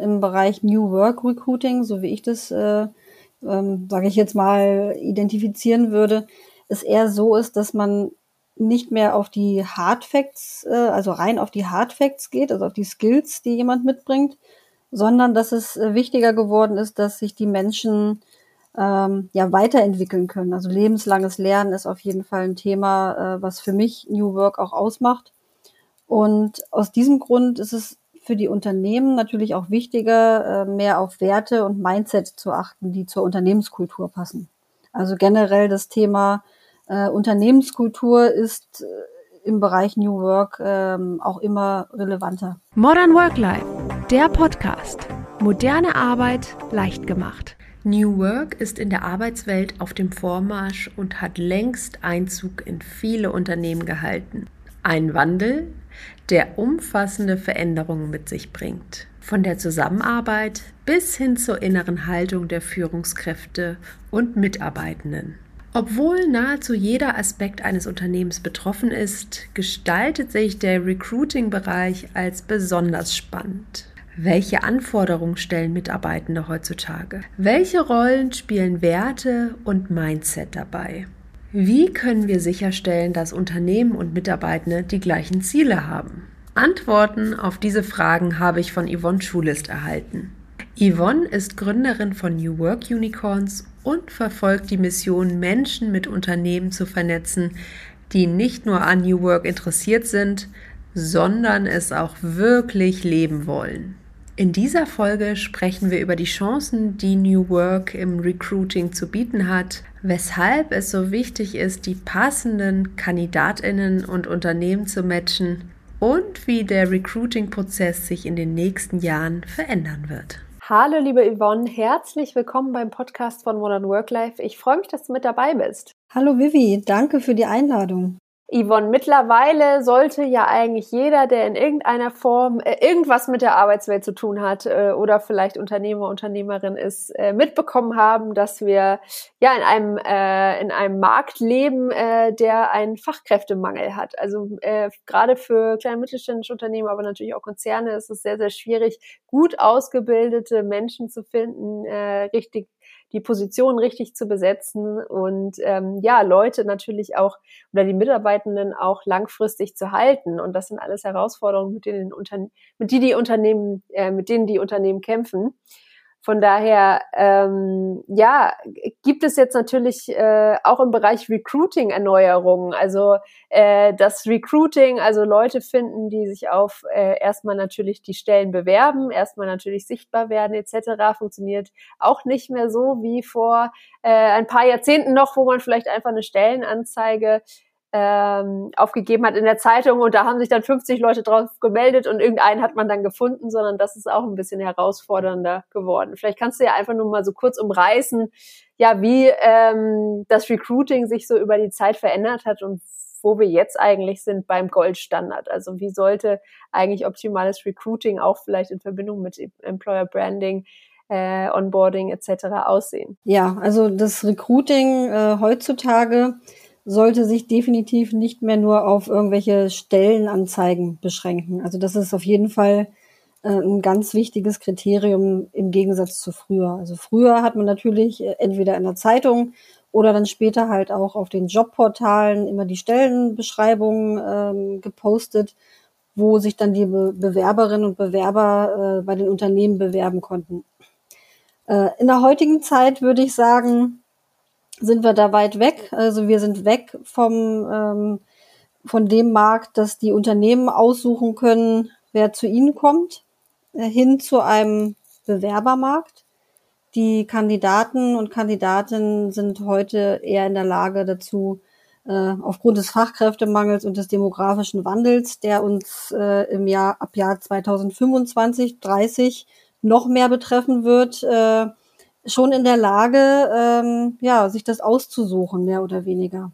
Im Bereich New Work Recruiting, so wie ich das, äh, ähm, sage ich jetzt mal, identifizieren würde, es eher so ist, dass man nicht mehr auf die Hard Facts, äh, also rein auf die Hard Facts geht, also auf die Skills, die jemand mitbringt, sondern dass es äh, wichtiger geworden ist, dass sich die Menschen ähm, ja weiterentwickeln können. Also lebenslanges Lernen ist auf jeden Fall ein Thema, äh, was für mich New Work auch ausmacht. Und aus diesem Grund ist es für die Unternehmen natürlich auch wichtiger, äh, mehr auf Werte und Mindset zu achten, die zur Unternehmenskultur passen. Also generell das Thema äh, Unternehmenskultur ist äh, im Bereich New Work ähm, auch immer relevanter. Modern Work Life, der Podcast. Moderne Arbeit leicht gemacht. New Work ist in der Arbeitswelt auf dem Vormarsch und hat längst Einzug in viele Unternehmen gehalten. Ein Wandel, der umfassende Veränderungen mit sich bringt. Von der Zusammenarbeit bis hin zur inneren Haltung der Führungskräfte und Mitarbeitenden. Obwohl nahezu jeder Aspekt eines Unternehmens betroffen ist, gestaltet sich der Recruiting-Bereich als besonders spannend. Welche Anforderungen stellen Mitarbeitende heutzutage? Welche Rollen spielen Werte und Mindset dabei? Wie können wir sicherstellen, dass Unternehmen und Mitarbeitende die gleichen Ziele haben? Antworten auf diese Fragen habe ich von Yvonne Schulist erhalten. Yvonne ist Gründerin von New Work Unicorns und verfolgt die Mission, Menschen mit Unternehmen zu vernetzen, die nicht nur an New Work interessiert sind, sondern es auch wirklich leben wollen. In dieser Folge sprechen wir über die Chancen, die New Work im Recruiting zu bieten hat, weshalb es so wichtig ist, die passenden Kandidatinnen und Unternehmen zu matchen und wie der Recruiting-Prozess sich in den nächsten Jahren verändern wird. Hallo liebe Yvonne, herzlich willkommen beim Podcast von Modern Work Life. Ich freue mich, dass du mit dabei bist. Hallo Vivi, danke für die Einladung. Yvonne, mittlerweile sollte ja eigentlich jeder, der in irgendeiner Form äh, irgendwas mit der Arbeitswelt zu tun hat äh, oder vielleicht Unternehmer, Unternehmerin ist, äh, mitbekommen haben, dass wir ja in einem äh, in einem Markt leben, äh, der einen Fachkräftemangel hat. Also äh, gerade für kleine mittelständische Unternehmen, aber natürlich auch Konzerne ist es sehr sehr schwierig, gut ausgebildete Menschen zu finden, richtig die Position richtig zu besetzen und ähm, ja, Leute natürlich auch oder die Mitarbeitenden auch langfristig zu halten. Und das sind alles Herausforderungen, mit denen, mit die die Unternehmen, äh, mit denen die Unternehmen kämpfen. Von daher, ähm, ja, gibt es jetzt natürlich äh, auch im Bereich Recruiting Erneuerungen. Also äh, das Recruiting, also Leute finden, die sich auf äh, erstmal natürlich die Stellen bewerben, erstmal natürlich sichtbar werden etc., funktioniert auch nicht mehr so wie vor äh, ein paar Jahrzehnten noch, wo man vielleicht einfach eine Stellenanzeige ähm, aufgegeben hat in der Zeitung und da haben sich dann 50 Leute drauf gemeldet und irgendeinen hat man dann gefunden, sondern das ist auch ein bisschen herausfordernder geworden. Vielleicht kannst du ja einfach nur mal so kurz umreißen, ja, wie ähm, das Recruiting sich so über die Zeit verändert hat und wo wir jetzt eigentlich sind beim Goldstandard. Also wie sollte eigentlich optimales Recruiting auch vielleicht in Verbindung mit Employer Branding äh, Onboarding etc. aussehen? Ja, also das Recruiting äh, heutzutage sollte sich definitiv nicht mehr nur auf irgendwelche Stellenanzeigen beschränken. Also das ist auf jeden Fall äh, ein ganz wichtiges Kriterium im Gegensatz zu früher. Also früher hat man natürlich äh, entweder in der Zeitung oder dann später halt auch auf den Jobportalen immer die Stellenbeschreibungen ähm, gepostet, wo sich dann die Be Bewerberinnen und Bewerber äh, bei den Unternehmen bewerben konnten. Äh, in der heutigen Zeit würde ich sagen, sind wir da weit weg. Also wir sind weg vom ähm, von dem Markt, dass die Unternehmen aussuchen können, wer zu ihnen kommt, äh, hin zu einem Bewerbermarkt. Die Kandidaten und Kandidatinnen sind heute eher in der Lage dazu, äh, aufgrund des Fachkräftemangels und des demografischen Wandels, der uns äh, im Jahr ab Jahr 2025, 30 noch mehr betreffen wird, äh, schon in der Lage, ähm, ja, sich das auszusuchen, mehr oder weniger.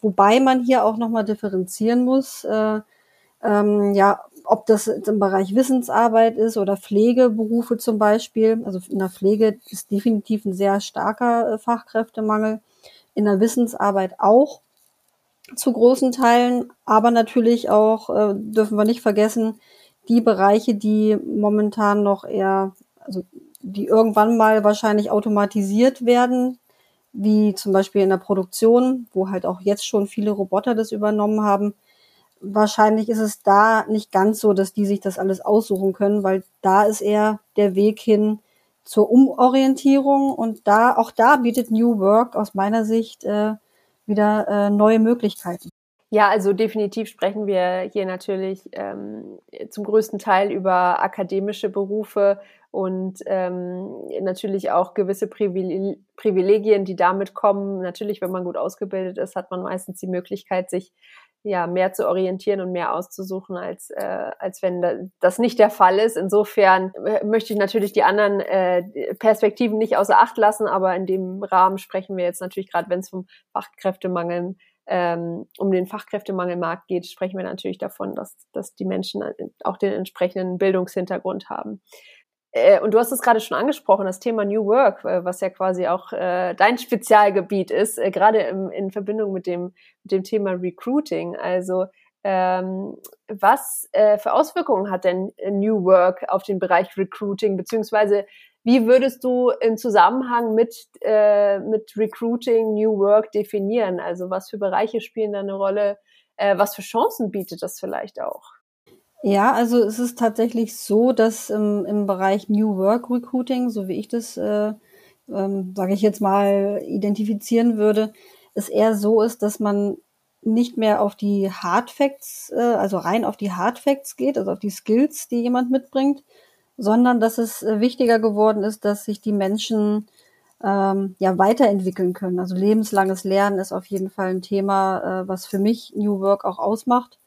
Wobei man hier auch nochmal differenzieren muss, äh, ähm, ja, ob das im Bereich Wissensarbeit ist oder Pflegeberufe zum Beispiel. Also in der Pflege ist definitiv ein sehr starker äh, Fachkräftemangel. In der Wissensarbeit auch zu großen Teilen, aber natürlich auch, äh, dürfen wir nicht vergessen, die Bereiche, die momentan noch eher, also die irgendwann mal wahrscheinlich automatisiert werden, wie zum Beispiel in der Produktion, wo halt auch jetzt schon viele Roboter das übernommen haben. Wahrscheinlich ist es da nicht ganz so, dass die sich das alles aussuchen können, weil da ist eher der Weg hin zur Umorientierung und da auch da bietet New Work aus meiner Sicht äh, wieder äh, neue Möglichkeiten. Ja, also definitiv sprechen wir hier natürlich ähm, zum größten Teil über akademische Berufe und ähm, natürlich auch gewisse Privilegien, die damit kommen. Natürlich, wenn man gut ausgebildet ist, hat man meistens die Möglichkeit, sich ja mehr zu orientieren und mehr auszusuchen, als äh, als wenn das nicht der Fall ist. Insofern äh, möchte ich natürlich die anderen äh, Perspektiven nicht außer Acht lassen, aber in dem Rahmen sprechen wir jetzt natürlich gerade, wenn es vom Fachkräftemangel ähm, um den Fachkräftemangelmarkt geht, sprechen wir natürlich davon, dass, dass die Menschen auch den entsprechenden Bildungshintergrund haben. Äh, und du hast es gerade schon angesprochen, das Thema New Work, äh, was ja quasi auch äh, dein Spezialgebiet ist, gerade in Verbindung mit dem, mit dem Thema Recruiting. Also ähm, was für Auswirkungen hat denn New Work auf den Bereich Recruiting, beziehungsweise wie würdest du im Zusammenhang mit, mit Recruiting New Work definieren? Also was für Bereiche spielen da eine Rolle? Was für Chancen bietet das vielleicht auch? Ja, also es ist tatsächlich so, dass im, im Bereich New Work Recruiting, so wie ich das, äh, ähm, sage ich jetzt mal, identifizieren würde, es eher so ist, dass man nicht mehr auf die Hard Facts, äh, also rein auf die Hard Facts geht, also auf die Skills, die jemand mitbringt, sondern dass es äh, wichtiger geworden ist, dass sich die Menschen ähm, ja weiterentwickeln können. Also lebenslanges Lernen ist auf jeden Fall ein Thema, äh, was für mich New Work auch ausmacht.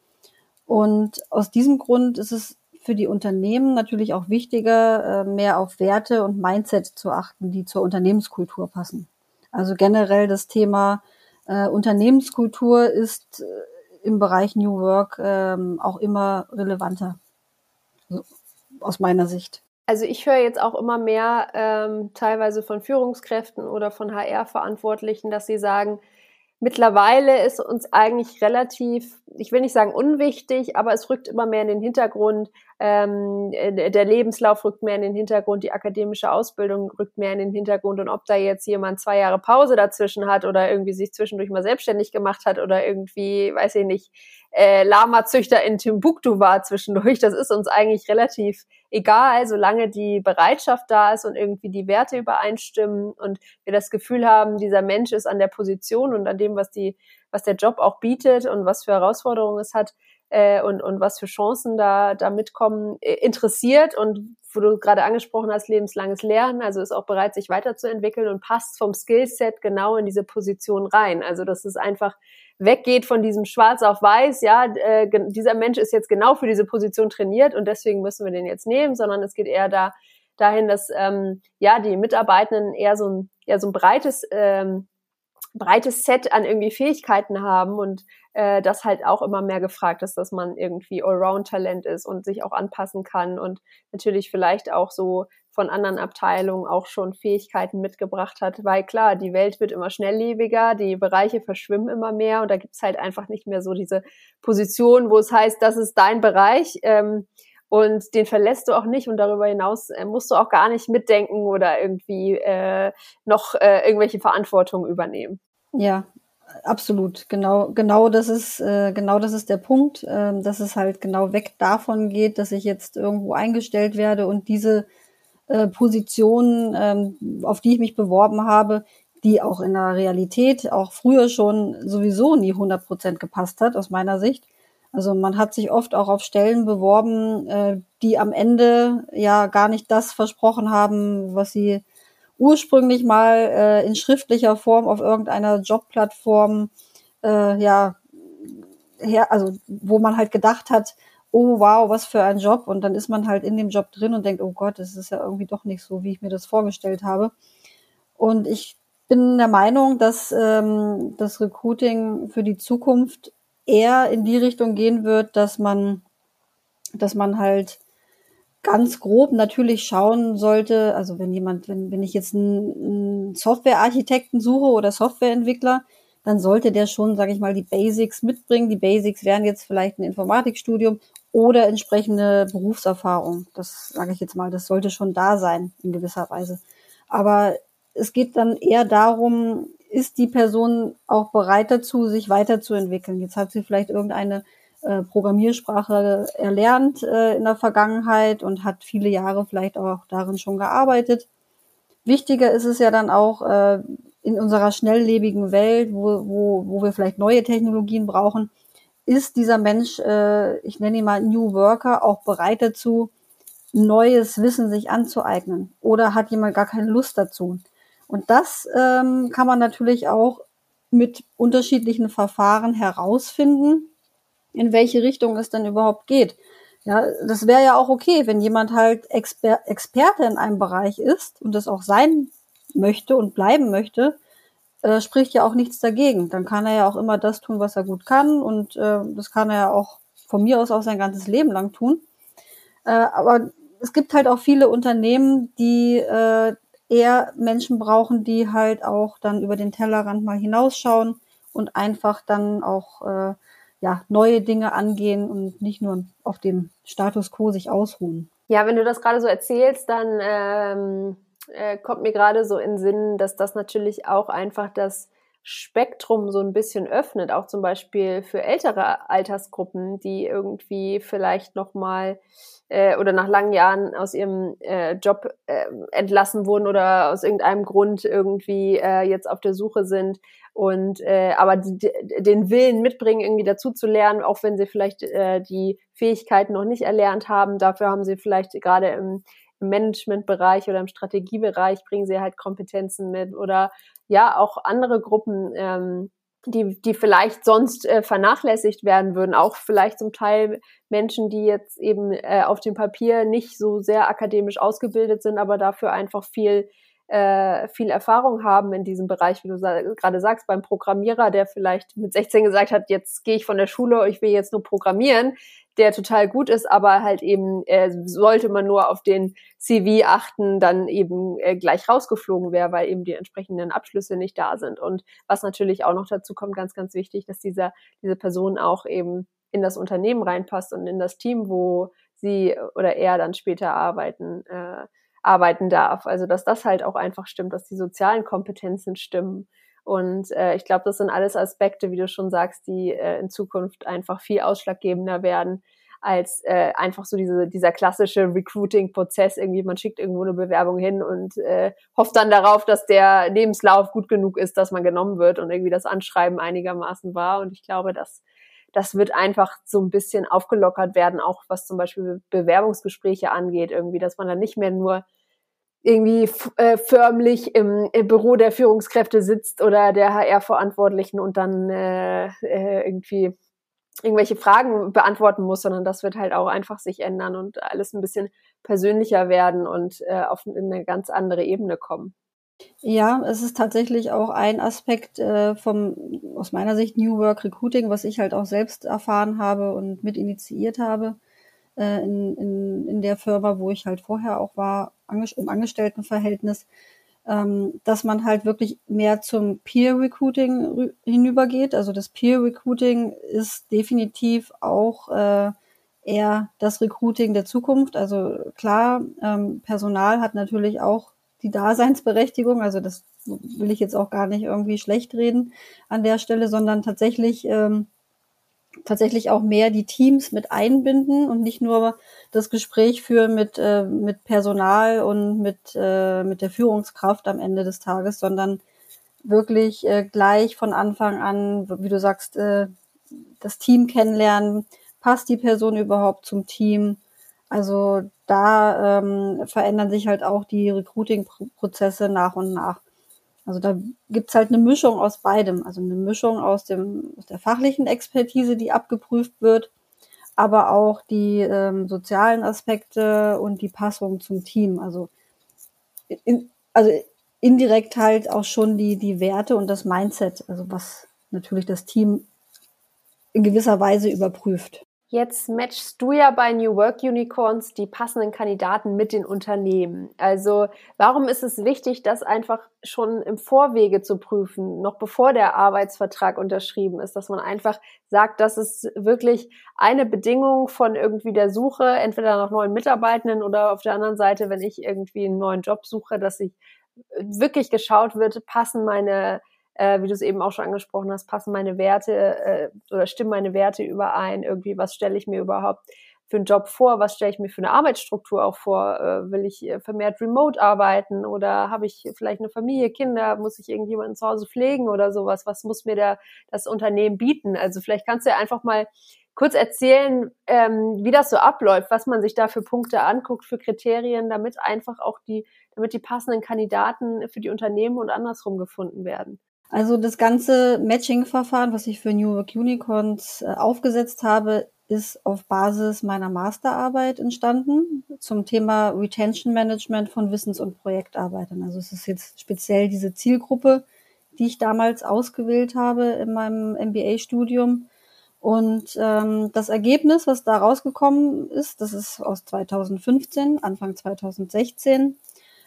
Und aus diesem Grund ist es für die Unternehmen natürlich auch wichtiger, äh, mehr auf Werte und Mindset zu achten, die zur Unternehmenskultur passen. Also generell das Thema äh, Unternehmenskultur ist äh, im Bereich New Work ähm, auch immer relevanter. So aus meiner Sicht. Also ich höre jetzt auch immer mehr ähm, teilweise von Führungskräften oder von HR-Verantwortlichen, dass sie sagen, mittlerweile ist uns eigentlich relativ, ich will nicht sagen unwichtig, aber es rückt immer mehr in den Hintergrund. Ähm, der Lebenslauf rückt mehr in den Hintergrund, die akademische Ausbildung rückt mehr in den Hintergrund und ob da jetzt jemand zwei Jahre Pause dazwischen hat oder irgendwie sich zwischendurch mal selbstständig gemacht hat oder irgendwie, weiß ich nicht, äh, Lama-Züchter in Timbuktu war zwischendurch, das ist uns eigentlich relativ egal, solange die Bereitschaft da ist und irgendwie die Werte übereinstimmen und wir das Gefühl haben, dieser Mensch ist an der Position und an dem, was die, was der Job auch bietet und was für Herausforderungen es hat, äh, und, und was für Chancen da, da mitkommen, äh, interessiert und wo du gerade angesprochen hast, lebenslanges Lernen, also ist auch bereit, sich weiterzuentwickeln und passt vom Skillset genau in diese Position rein. Also dass es einfach weggeht von diesem Schwarz auf Weiß, ja, äh, dieser Mensch ist jetzt genau für diese Position trainiert und deswegen müssen wir den jetzt nehmen, sondern es geht eher da dahin, dass ähm, ja die Mitarbeitenden eher so ein, eher so ein breites ähm, breites Set an irgendwie Fähigkeiten haben und äh, das halt auch immer mehr gefragt ist, dass man irgendwie Allround-Talent ist und sich auch anpassen kann und natürlich vielleicht auch so von anderen Abteilungen auch schon Fähigkeiten mitgebracht hat, weil klar, die Welt wird immer schnelllebiger, die Bereiche verschwimmen immer mehr und da gibt's halt einfach nicht mehr so diese Position, wo es heißt, das ist dein Bereich. Ähm, und den verlässt du auch nicht und darüber hinaus äh, musst du auch gar nicht mitdenken oder irgendwie äh, noch äh, irgendwelche Verantwortung übernehmen. Ja, absolut. Genau, genau das ist äh, genau das ist der Punkt, äh, dass es halt genau weg davon geht, dass ich jetzt irgendwo eingestellt werde und diese äh, Position, ähm, auf die ich mich beworben habe, die auch in der Realität auch früher schon sowieso nie 100 Prozent gepasst hat, aus meiner Sicht also man hat sich oft auch auf Stellen beworben, äh, die am Ende ja gar nicht das versprochen haben, was sie ursprünglich mal äh, in schriftlicher Form auf irgendeiner Jobplattform äh, ja her, also wo man halt gedacht hat, oh wow, was für ein Job und dann ist man halt in dem Job drin und denkt, oh Gott, das ist ja irgendwie doch nicht so, wie ich mir das vorgestellt habe. Und ich bin der Meinung, dass ähm, das Recruiting für die Zukunft eher in die Richtung gehen wird, dass man, dass man halt ganz grob natürlich schauen sollte, also wenn jemand, wenn, wenn ich jetzt einen, einen Softwarearchitekten suche oder Softwareentwickler, dann sollte der schon, sage ich mal, die Basics mitbringen. Die Basics wären jetzt vielleicht ein Informatikstudium oder entsprechende Berufserfahrung. Das sage ich jetzt mal, das sollte schon da sein in gewisser Weise. Aber es geht dann eher darum, ist die Person auch bereit dazu, sich weiterzuentwickeln. Jetzt hat sie vielleicht irgendeine äh, Programmiersprache erlernt äh, in der Vergangenheit und hat viele Jahre vielleicht auch darin schon gearbeitet. Wichtiger ist es ja dann auch äh, in unserer schnelllebigen Welt, wo, wo, wo wir vielleicht neue Technologien brauchen, ist dieser Mensch, äh, ich nenne ihn mal New Worker, auch bereit dazu, neues Wissen sich anzueignen? Oder hat jemand gar keine Lust dazu? Und das ähm, kann man natürlich auch mit unterschiedlichen Verfahren herausfinden, in welche Richtung es denn überhaupt geht. Ja, das wäre ja auch okay, wenn jemand halt Exper Experte in einem Bereich ist und das auch sein möchte und bleiben möchte, äh, spricht ja auch nichts dagegen. Dann kann er ja auch immer das tun, was er gut kann und äh, das kann er ja auch von mir aus auch sein ganzes Leben lang tun. Äh, aber es gibt halt auch viele Unternehmen, die äh, eher Menschen brauchen, die halt auch dann über den Tellerrand mal hinausschauen und einfach dann auch äh, ja, neue Dinge angehen und nicht nur auf dem Status quo sich ausruhen. Ja, wenn du das gerade so erzählst, dann ähm, äh, kommt mir gerade so in Sinn, dass das natürlich auch einfach das Spektrum so ein bisschen öffnet, auch zum Beispiel für ältere Altersgruppen, die irgendwie vielleicht noch mal äh, oder nach langen Jahren aus ihrem äh, Job äh, entlassen wurden oder aus irgendeinem Grund irgendwie äh, jetzt auf der Suche sind und äh, aber die, den Willen mitbringen, irgendwie dazu zu lernen, auch wenn sie vielleicht äh, die Fähigkeiten noch nicht erlernt haben. Dafür haben sie vielleicht gerade im Managementbereich oder im Strategiebereich bringen sie halt Kompetenzen mit oder ja auch andere Gruppen, ähm, die, die vielleicht sonst äh, vernachlässigt werden würden, auch vielleicht zum Teil Menschen, die jetzt eben äh, auf dem Papier nicht so sehr akademisch ausgebildet sind, aber dafür einfach viel äh, viel Erfahrung haben in diesem Bereich, wie du sa gerade sagst, beim Programmierer, der vielleicht mit 16 gesagt hat, jetzt gehe ich von der Schule, ich will jetzt nur programmieren, der total gut ist, aber halt eben äh, sollte man nur auf den CV achten, dann eben äh, gleich rausgeflogen wäre, weil eben die entsprechenden Abschlüsse nicht da sind. Und was natürlich auch noch dazu kommt, ganz, ganz wichtig, dass dieser, diese Person auch eben in das Unternehmen reinpasst und in das Team, wo sie oder er dann später arbeiten, äh, arbeiten darf. Also dass das halt auch einfach stimmt, dass die sozialen Kompetenzen stimmen und äh, ich glaube, das sind alles Aspekte, wie du schon sagst, die äh, in Zukunft einfach viel ausschlaggebender werden als äh, einfach so diese, dieser klassische Recruiting-Prozess. Irgendwie, man schickt irgendwo eine Bewerbung hin und äh, hofft dann darauf, dass der Lebenslauf gut genug ist, dass man genommen wird und irgendwie das Anschreiben einigermaßen war. Und ich glaube, dass das wird einfach so ein bisschen aufgelockert werden, auch was zum Beispiel Bewerbungsgespräche angeht, irgendwie, dass man dann nicht mehr nur irgendwie äh, förmlich im, im, Büro der Führungskräfte sitzt oder der HR-Verantwortlichen und dann äh, äh, irgendwie irgendwelche Fragen beantworten muss, sondern das wird halt auch einfach sich ändern und alles ein bisschen persönlicher werden und äh, auf eine ganz andere Ebene kommen. Ja, es ist tatsächlich auch ein Aspekt äh, vom aus meiner Sicht New Work Recruiting, was ich halt auch selbst erfahren habe und mit initiiert habe äh, in, in, in der Firma, wo ich halt vorher auch war, im Angestelltenverhältnis, ähm, dass man halt wirklich mehr zum Peer Recruiting hinübergeht. Also das Peer Recruiting ist definitiv auch äh, eher das Recruiting der Zukunft. Also klar, ähm, Personal hat natürlich auch die Daseinsberechtigung. Also das will ich jetzt auch gar nicht irgendwie schlecht reden an der Stelle, sondern tatsächlich ähm, tatsächlich auch mehr die Teams mit einbinden und nicht nur das Gespräch führen mit, äh, mit Personal und mit, äh, mit der Führungskraft am Ende des Tages, sondern wirklich äh, gleich von Anfang an, wie du sagst, äh, das Team kennenlernen. Passt die Person überhaupt zum Team? Also da ähm, verändern sich halt auch die Recruiting-Prozesse nach und nach. Also da gibt's halt eine Mischung aus beidem. Also eine Mischung aus, dem, aus der fachlichen Expertise, die abgeprüft wird, aber auch die ähm, sozialen Aspekte und die Passung zum Team. Also, in, also indirekt halt auch schon die, die Werte und das Mindset, also was natürlich das Team in gewisser Weise überprüft. Jetzt matchst du ja bei New Work Unicorns die passenden Kandidaten mit den Unternehmen. Also warum ist es wichtig, das einfach schon im Vorwege zu prüfen, noch bevor der Arbeitsvertrag unterschrieben ist, dass man einfach sagt, das ist wirklich eine Bedingung von irgendwie der Suche, entweder nach neuen Mitarbeitenden oder auf der anderen Seite, wenn ich irgendwie einen neuen Job suche, dass ich wirklich geschaut wird, passen meine äh, wie du es eben auch schon angesprochen hast, passen meine Werte äh, oder stimmen meine Werte überein, irgendwie, was stelle ich mir überhaupt für einen Job vor, was stelle ich mir für eine Arbeitsstruktur auch vor, äh, will ich äh, vermehrt remote arbeiten? Oder habe ich vielleicht eine Familie, Kinder, muss ich irgendjemanden zu Hause pflegen oder sowas, was muss mir da das Unternehmen bieten? Also vielleicht kannst du ja einfach mal kurz erzählen, ähm, wie das so abläuft, was man sich da für Punkte anguckt, für Kriterien, damit einfach auch die, damit die passenden Kandidaten für die Unternehmen und andersrum gefunden werden. Also das ganze Matching-Verfahren, was ich für New York Unicorns äh, aufgesetzt habe, ist auf Basis meiner Masterarbeit entstanden zum Thema Retention Management von Wissens- und Projektarbeitern. Also es ist jetzt speziell diese Zielgruppe, die ich damals ausgewählt habe in meinem MBA-Studium. Und ähm, das Ergebnis, was da rausgekommen ist, das ist aus 2015, Anfang 2016,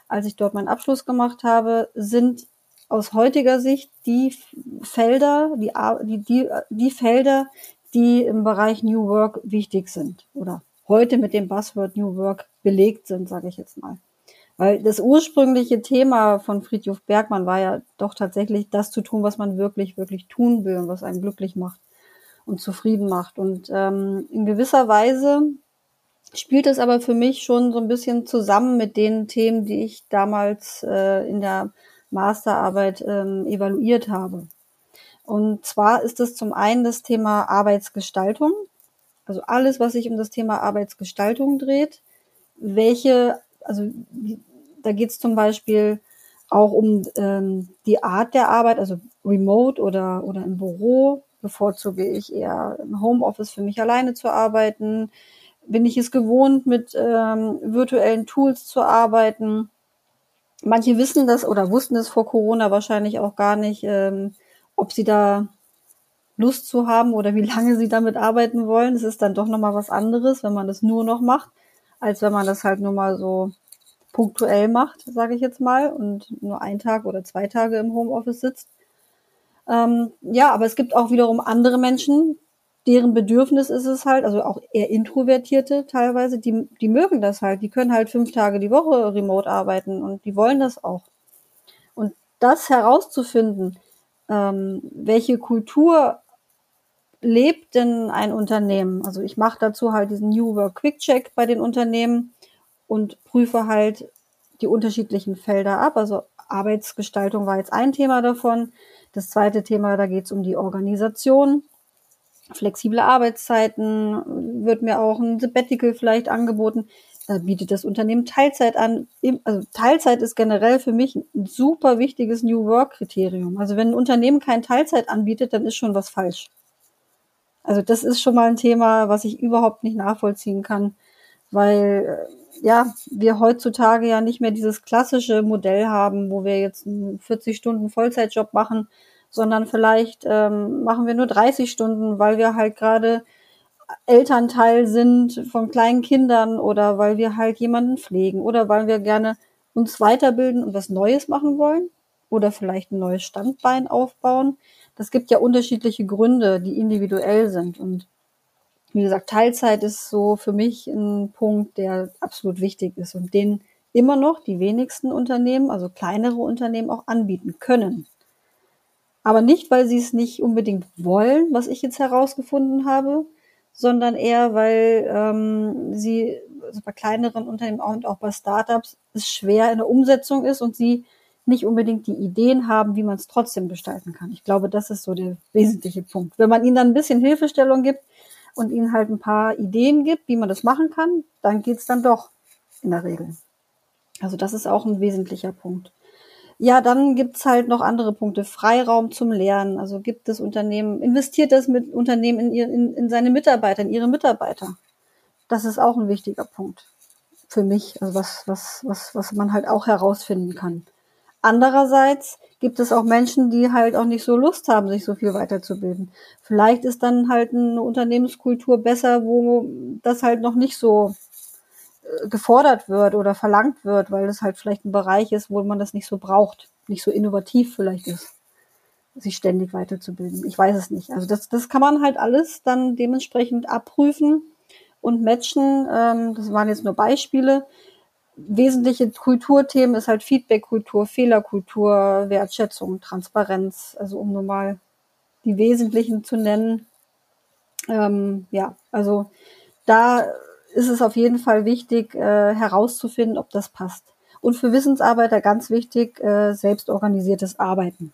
als ich dort meinen Abschluss gemacht habe, sind aus heutiger Sicht die Felder, die, die, die, Felder, die im Bereich New Work wichtig sind oder heute mit dem Buzzword New Work belegt sind, sage ich jetzt mal. Weil das ursprüngliche Thema von Friedhof Bergmann war ja doch tatsächlich das zu tun, was man wirklich, wirklich tun will und was einen glücklich macht und zufrieden macht. Und ähm, in gewisser Weise spielt es aber für mich schon so ein bisschen zusammen mit den Themen, die ich damals äh, in der Masterarbeit ähm, evaluiert habe. Und zwar ist es zum einen das Thema Arbeitsgestaltung, also alles, was sich um das Thema Arbeitsgestaltung dreht. Welche, also da geht es zum Beispiel auch um ähm, die Art der Arbeit, also remote oder, oder im Büro. Bevorzuge ich eher im Homeoffice für mich alleine zu arbeiten? Bin ich es gewohnt, mit ähm, virtuellen Tools zu arbeiten? Manche wissen das oder wussten es vor Corona wahrscheinlich auch gar nicht, ähm, ob sie da Lust zu haben oder wie lange sie damit arbeiten wollen. Es ist dann doch nochmal was anderes, wenn man das nur noch macht, als wenn man das halt nur mal so punktuell macht, sage ich jetzt mal, und nur ein Tag oder zwei Tage im Homeoffice sitzt. Ähm, ja, aber es gibt auch wiederum andere Menschen, deren Bedürfnis ist es halt, also auch eher Introvertierte teilweise, die, die mögen das halt, die können halt fünf Tage die Woche remote arbeiten und die wollen das auch. Und das herauszufinden, ähm, welche Kultur lebt denn ein Unternehmen? Also ich mache dazu halt diesen New Work Quick Check bei den Unternehmen und prüfe halt die unterschiedlichen Felder ab. Also Arbeitsgestaltung war jetzt ein Thema davon. Das zweite Thema, da geht es um die Organisation flexible Arbeitszeiten, wird mir auch ein Sabbatical vielleicht angeboten. Da bietet das Unternehmen Teilzeit an. Also Teilzeit ist generell für mich ein super wichtiges New Work Kriterium. Also wenn ein Unternehmen kein Teilzeit anbietet, dann ist schon was falsch. Also das ist schon mal ein Thema, was ich überhaupt nicht nachvollziehen kann, weil äh, ja, wir heutzutage ja nicht mehr dieses klassische Modell haben, wo wir jetzt einen 40 Stunden Vollzeitjob machen sondern vielleicht ähm, machen wir nur 30 Stunden, weil wir halt gerade Elternteil sind von kleinen Kindern oder weil wir halt jemanden pflegen oder weil wir gerne uns weiterbilden und was Neues machen wollen oder vielleicht ein neues Standbein aufbauen. Das gibt ja unterschiedliche Gründe, die individuell sind. Und wie gesagt, Teilzeit ist so für mich ein Punkt, der absolut wichtig ist und den immer noch die wenigsten Unternehmen, also kleinere Unternehmen auch anbieten können. Aber nicht, weil sie es nicht unbedingt wollen, was ich jetzt herausgefunden habe, sondern eher, weil ähm, sie also bei kleineren Unternehmen und auch bei Startups es schwer in der Umsetzung ist und sie nicht unbedingt die Ideen haben, wie man es trotzdem gestalten kann. Ich glaube, das ist so der wesentliche Punkt. Wenn man ihnen dann ein bisschen Hilfestellung gibt und ihnen halt ein paar Ideen gibt, wie man das machen kann, dann geht's dann doch in der Regel. Also das ist auch ein wesentlicher Punkt. Ja, dann gibt's halt noch andere Punkte. Freiraum zum Lernen. Also gibt es Unternehmen, investiert das mit Unternehmen in, ihr, in, in seine Mitarbeiter, in ihre Mitarbeiter. Das ist auch ein wichtiger Punkt für mich, also was, was, was, was man halt auch herausfinden kann. Andererseits gibt es auch Menschen, die halt auch nicht so Lust haben, sich so viel weiterzubilden. Vielleicht ist dann halt eine Unternehmenskultur besser, wo das halt noch nicht so gefordert wird oder verlangt wird, weil es halt vielleicht ein Bereich ist, wo man das nicht so braucht, nicht so innovativ vielleicht ist, sich ständig weiterzubilden. Ich weiß es nicht. Also das, das kann man halt alles dann dementsprechend abprüfen und matchen. Ähm, das waren jetzt nur Beispiele. Wesentliche Kulturthemen ist halt Feedbackkultur, Fehlerkultur, Wertschätzung, Transparenz. Also um nur mal die wesentlichen zu nennen. Ähm, ja, also da ist es auf jeden Fall wichtig, äh, herauszufinden, ob das passt. Und für Wissensarbeiter ganz wichtig, äh, selbstorganisiertes Arbeiten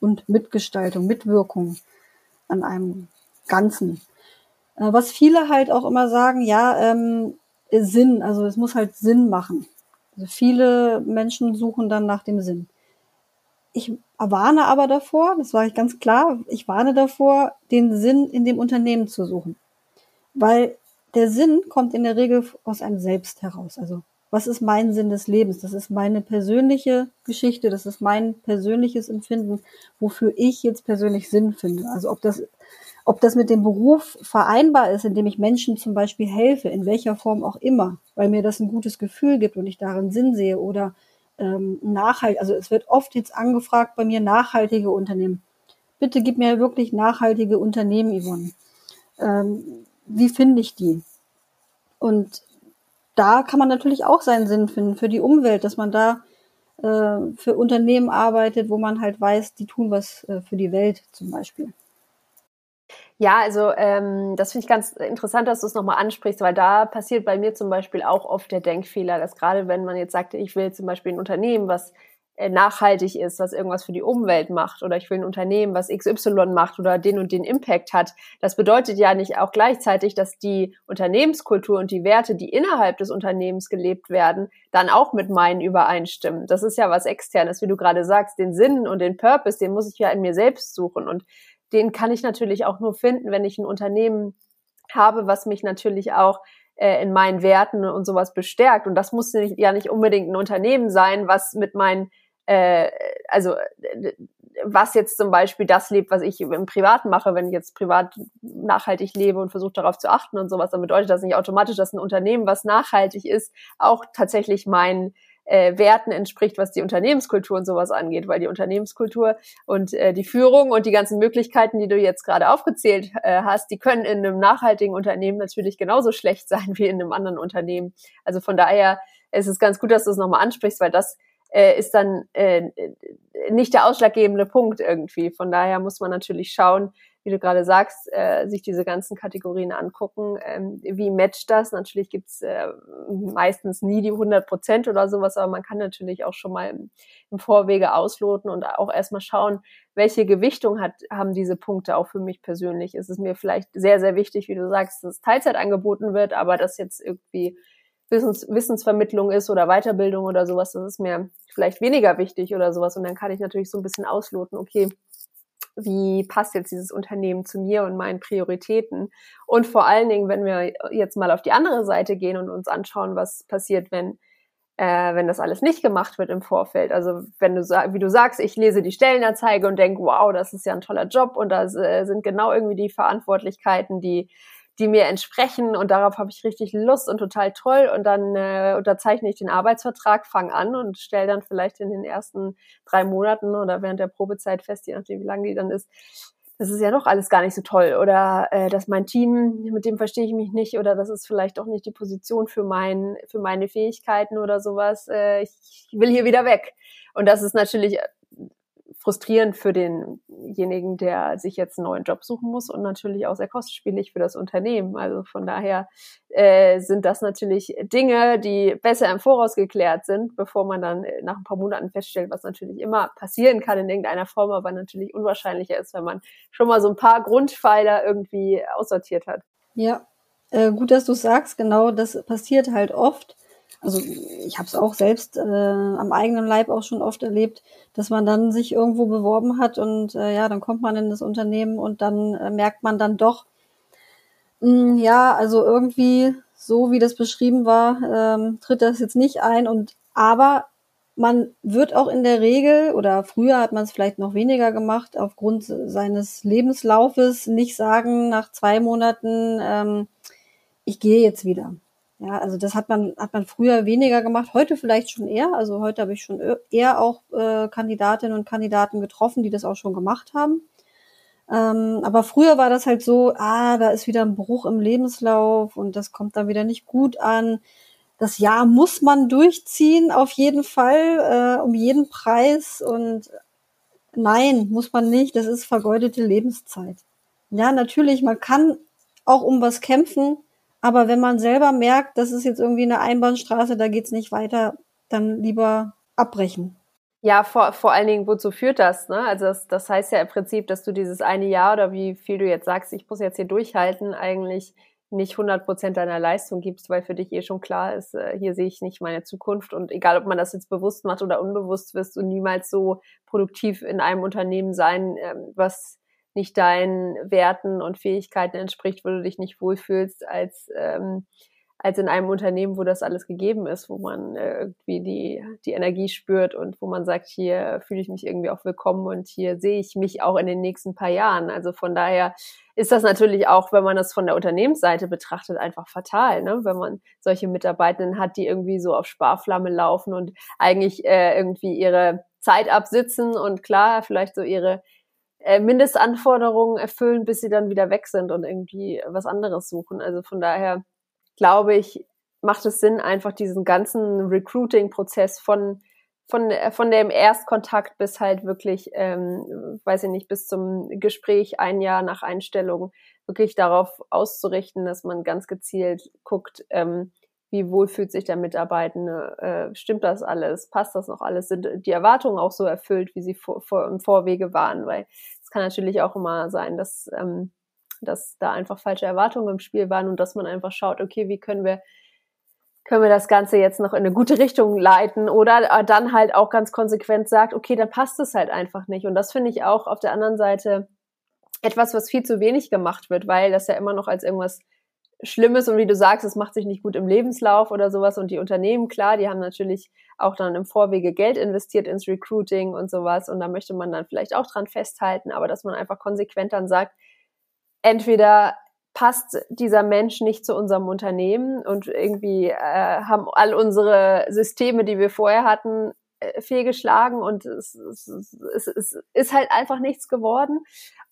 und Mitgestaltung, Mitwirkung an einem Ganzen. Äh, was viele halt auch immer sagen, ja, ähm, Sinn, also es muss halt Sinn machen. Also viele Menschen suchen dann nach dem Sinn. Ich warne aber davor, das sage ich ganz klar, ich warne davor, den Sinn in dem Unternehmen zu suchen. Weil der Sinn kommt in der Regel aus einem selbst heraus. Also was ist mein Sinn des Lebens? Das ist meine persönliche Geschichte, das ist mein persönliches Empfinden, wofür ich jetzt persönlich Sinn finde. Also ob das, ob das mit dem Beruf vereinbar ist, indem ich Menschen zum Beispiel helfe, in welcher Form auch immer, weil mir das ein gutes Gefühl gibt und ich darin Sinn sehe oder ähm, nachhalt. Also es wird oft jetzt angefragt bei mir nachhaltige Unternehmen. Bitte gib mir wirklich nachhaltige Unternehmen, Yvonne. Ähm, wie finde ich die? Und da kann man natürlich auch seinen Sinn finden für die Umwelt, dass man da äh, für Unternehmen arbeitet, wo man halt weiß, die tun was äh, für die Welt zum Beispiel. Ja, also ähm, das finde ich ganz interessant, dass du es nochmal ansprichst, weil da passiert bei mir zum Beispiel auch oft der Denkfehler, dass gerade wenn man jetzt sagt, ich will zum Beispiel ein Unternehmen, was nachhaltig ist, was irgendwas für die Umwelt macht oder ich will ein Unternehmen, was XY macht oder den und den Impact hat. Das bedeutet ja nicht auch gleichzeitig, dass die Unternehmenskultur und die Werte, die innerhalb des Unternehmens gelebt werden, dann auch mit meinen übereinstimmen. Das ist ja was externes, wie du gerade sagst, den Sinn und den Purpose, den muss ich ja in mir selbst suchen und den kann ich natürlich auch nur finden, wenn ich ein Unternehmen habe, was mich natürlich auch äh, in meinen Werten und sowas bestärkt. Und das muss ja nicht unbedingt ein Unternehmen sein, was mit meinen äh, also was jetzt zum Beispiel das lebt, was ich im Privaten mache, wenn ich jetzt privat nachhaltig lebe und versuche darauf zu achten und sowas, dann bedeutet das nicht automatisch, dass ein Unternehmen, was nachhaltig ist, auch tatsächlich meinen äh, Werten entspricht, was die Unternehmenskultur und sowas angeht, weil die Unternehmenskultur und äh, die Führung und die ganzen Möglichkeiten, die du jetzt gerade aufgezählt äh, hast, die können in einem nachhaltigen Unternehmen natürlich genauso schlecht sein wie in einem anderen Unternehmen. Also von daher ist es ganz gut, dass du es nochmal ansprichst, weil das äh, ist dann äh, nicht der ausschlaggebende Punkt irgendwie. Von daher muss man natürlich schauen, wie du gerade sagst, äh, sich diese ganzen Kategorien angucken. Ähm, wie matcht das? Natürlich gibt's äh, meistens nie die 100 Prozent oder sowas, aber man kann natürlich auch schon mal im, im Vorwege ausloten und auch erstmal schauen, welche Gewichtung hat, haben diese Punkte auch für mich persönlich. Ist es mir vielleicht sehr, sehr wichtig, wie du sagst, dass Teilzeit angeboten wird, aber das jetzt irgendwie Wissens, Wissensvermittlung ist oder Weiterbildung oder sowas, das ist mir vielleicht weniger wichtig oder sowas. Und dann kann ich natürlich so ein bisschen ausloten, okay, wie passt jetzt dieses Unternehmen zu mir und meinen Prioritäten? Und vor allen Dingen, wenn wir jetzt mal auf die andere Seite gehen und uns anschauen, was passiert, wenn äh, wenn das alles nicht gemacht wird im Vorfeld. Also wenn du wie du sagst, ich lese die Stellenanzeige und denke, wow, das ist ja ein toller Job und da äh, sind genau irgendwie die Verantwortlichkeiten, die die mir entsprechen und darauf habe ich richtig Lust und total toll und dann äh, unterzeichne ich den Arbeitsvertrag, fange an und stelle dann vielleicht in den ersten drei Monaten oder während der Probezeit fest, je nachdem wie lange die dann ist, das ist ja doch alles gar nicht so toll oder äh, dass mein Team, mit dem verstehe ich mich nicht oder das ist vielleicht doch nicht die Position für mein, für meine Fähigkeiten oder sowas. Äh, ich will hier wieder weg. Und das ist natürlich frustrierend für denjenigen, der sich jetzt einen neuen Job suchen muss und natürlich auch sehr kostspielig für das Unternehmen. Also von daher äh, sind das natürlich Dinge, die besser im Voraus geklärt sind, bevor man dann äh, nach ein paar Monaten feststellt, was natürlich immer passieren kann in irgendeiner Form, aber natürlich unwahrscheinlicher ist, wenn man schon mal so ein paar Grundpfeiler irgendwie aussortiert hat. Ja, äh, gut, dass du sagst. Genau, das passiert halt oft also ich habe es auch selbst äh, am eigenen Leib auch schon oft erlebt, dass man dann sich irgendwo beworben hat und äh, ja, dann kommt man in das Unternehmen und dann äh, merkt man dann doch, mh, hm, ja, also irgendwie so wie das beschrieben war, ähm, tritt das jetzt nicht ein und aber man wird auch in der Regel oder früher hat man es vielleicht noch weniger gemacht, aufgrund seines Lebenslaufes nicht sagen nach zwei Monaten, ähm, ich gehe jetzt wieder. Ja, also das hat man, hat man früher weniger gemacht, heute vielleicht schon eher. Also heute habe ich schon eher auch äh, Kandidatinnen und Kandidaten getroffen, die das auch schon gemacht haben. Ähm, aber früher war das halt so, ah, da ist wieder ein Bruch im Lebenslauf und das kommt dann wieder nicht gut an. Das Jahr muss man durchziehen, auf jeden Fall, äh, um jeden Preis. Und nein, muss man nicht. Das ist vergeudete Lebenszeit. Ja, natürlich, man kann auch um was kämpfen, aber wenn man selber merkt, das ist jetzt irgendwie eine Einbahnstraße, da geht's nicht weiter, dann lieber abbrechen. Ja, vor, vor allen Dingen, wozu führt das? Ne? Also das, das heißt ja im Prinzip, dass du dieses eine Jahr oder wie viel du jetzt sagst, ich muss jetzt hier durchhalten, eigentlich nicht 100 Prozent deiner Leistung gibst, weil für dich eh schon klar ist, äh, hier sehe ich nicht meine Zukunft. Und egal, ob man das jetzt bewusst macht oder unbewusst, wirst du niemals so produktiv in einem Unternehmen sein, ähm, was nicht deinen Werten und Fähigkeiten entspricht, wo du dich nicht wohlfühlst, als, ähm, als in einem Unternehmen, wo das alles gegeben ist, wo man äh, irgendwie die, die Energie spürt und wo man sagt, hier fühle ich mich irgendwie auch willkommen und hier sehe ich mich auch in den nächsten paar Jahren. Also von daher ist das natürlich auch, wenn man das von der Unternehmensseite betrachtet, einfach fatal, ne? wenn man solche Mitarbeitenden hat, die irgendwie so auf Sparflamme laufen und eigentlich äh, irgendwie ihre Zeit absitzen und klar, vielleicht so ihre Mindestanforderungen erfüllen, bis sie dann wieder weg sind und irgendwie was anderes suchen. Also von daher glaube ich, macht es Sinn, einfach diesen ganzen Recruiting-Prozess von von, äh, von dem Erstkontakt bis halt wirklich, ähm, weiß ich nicht, bis zum Gespräch ein Jahr nach Einstellung wirklich darauf auszurichten, dass man ganz gezielt guckt, ähm, wie wohl fühlt sich der Mitarbeitende, äh, stimmt das alles, passt das noch alles, sind die Erwartungen auch so erfüllt, wie sie vor, vor, im Vorwege waren, weil es kann natürlich auch immer sein, dass, ähm, dass da einfach falsche Erwartungen im Spiel waren und dass man einfach schaut, okay, wie können wir können wir das Ganze jetzt noch in eine gute Richtung leiten oder äh, dann halt auch ganz konsequent sagt, okay, dann passt es halt einfach nicht. Und das finde ich auch auf der anderen Seite etwas, was viel zu wenig gemacht wird, weil das ja immer noch als irgendwas Schlimmes und wie du sagst, es macht sich nicht gut im Lebenslauf oder sowas. Und die Unternehmen, klar, die haben natürlich auch dann im Vorwege Geld investiert ins Recruiting und sowas. Und da möchte man dann vielleicht auch dran festhalten, aber dass man einfach konsequent dann sagt, entweder passt dieser Mensch nicht zu unserem Unternehmen und irgendwie äh, haben all unsere Systeme, die wir vorher hatten, fehlgeschlagen und es, es, es, es ist halt einfach nichts geworden.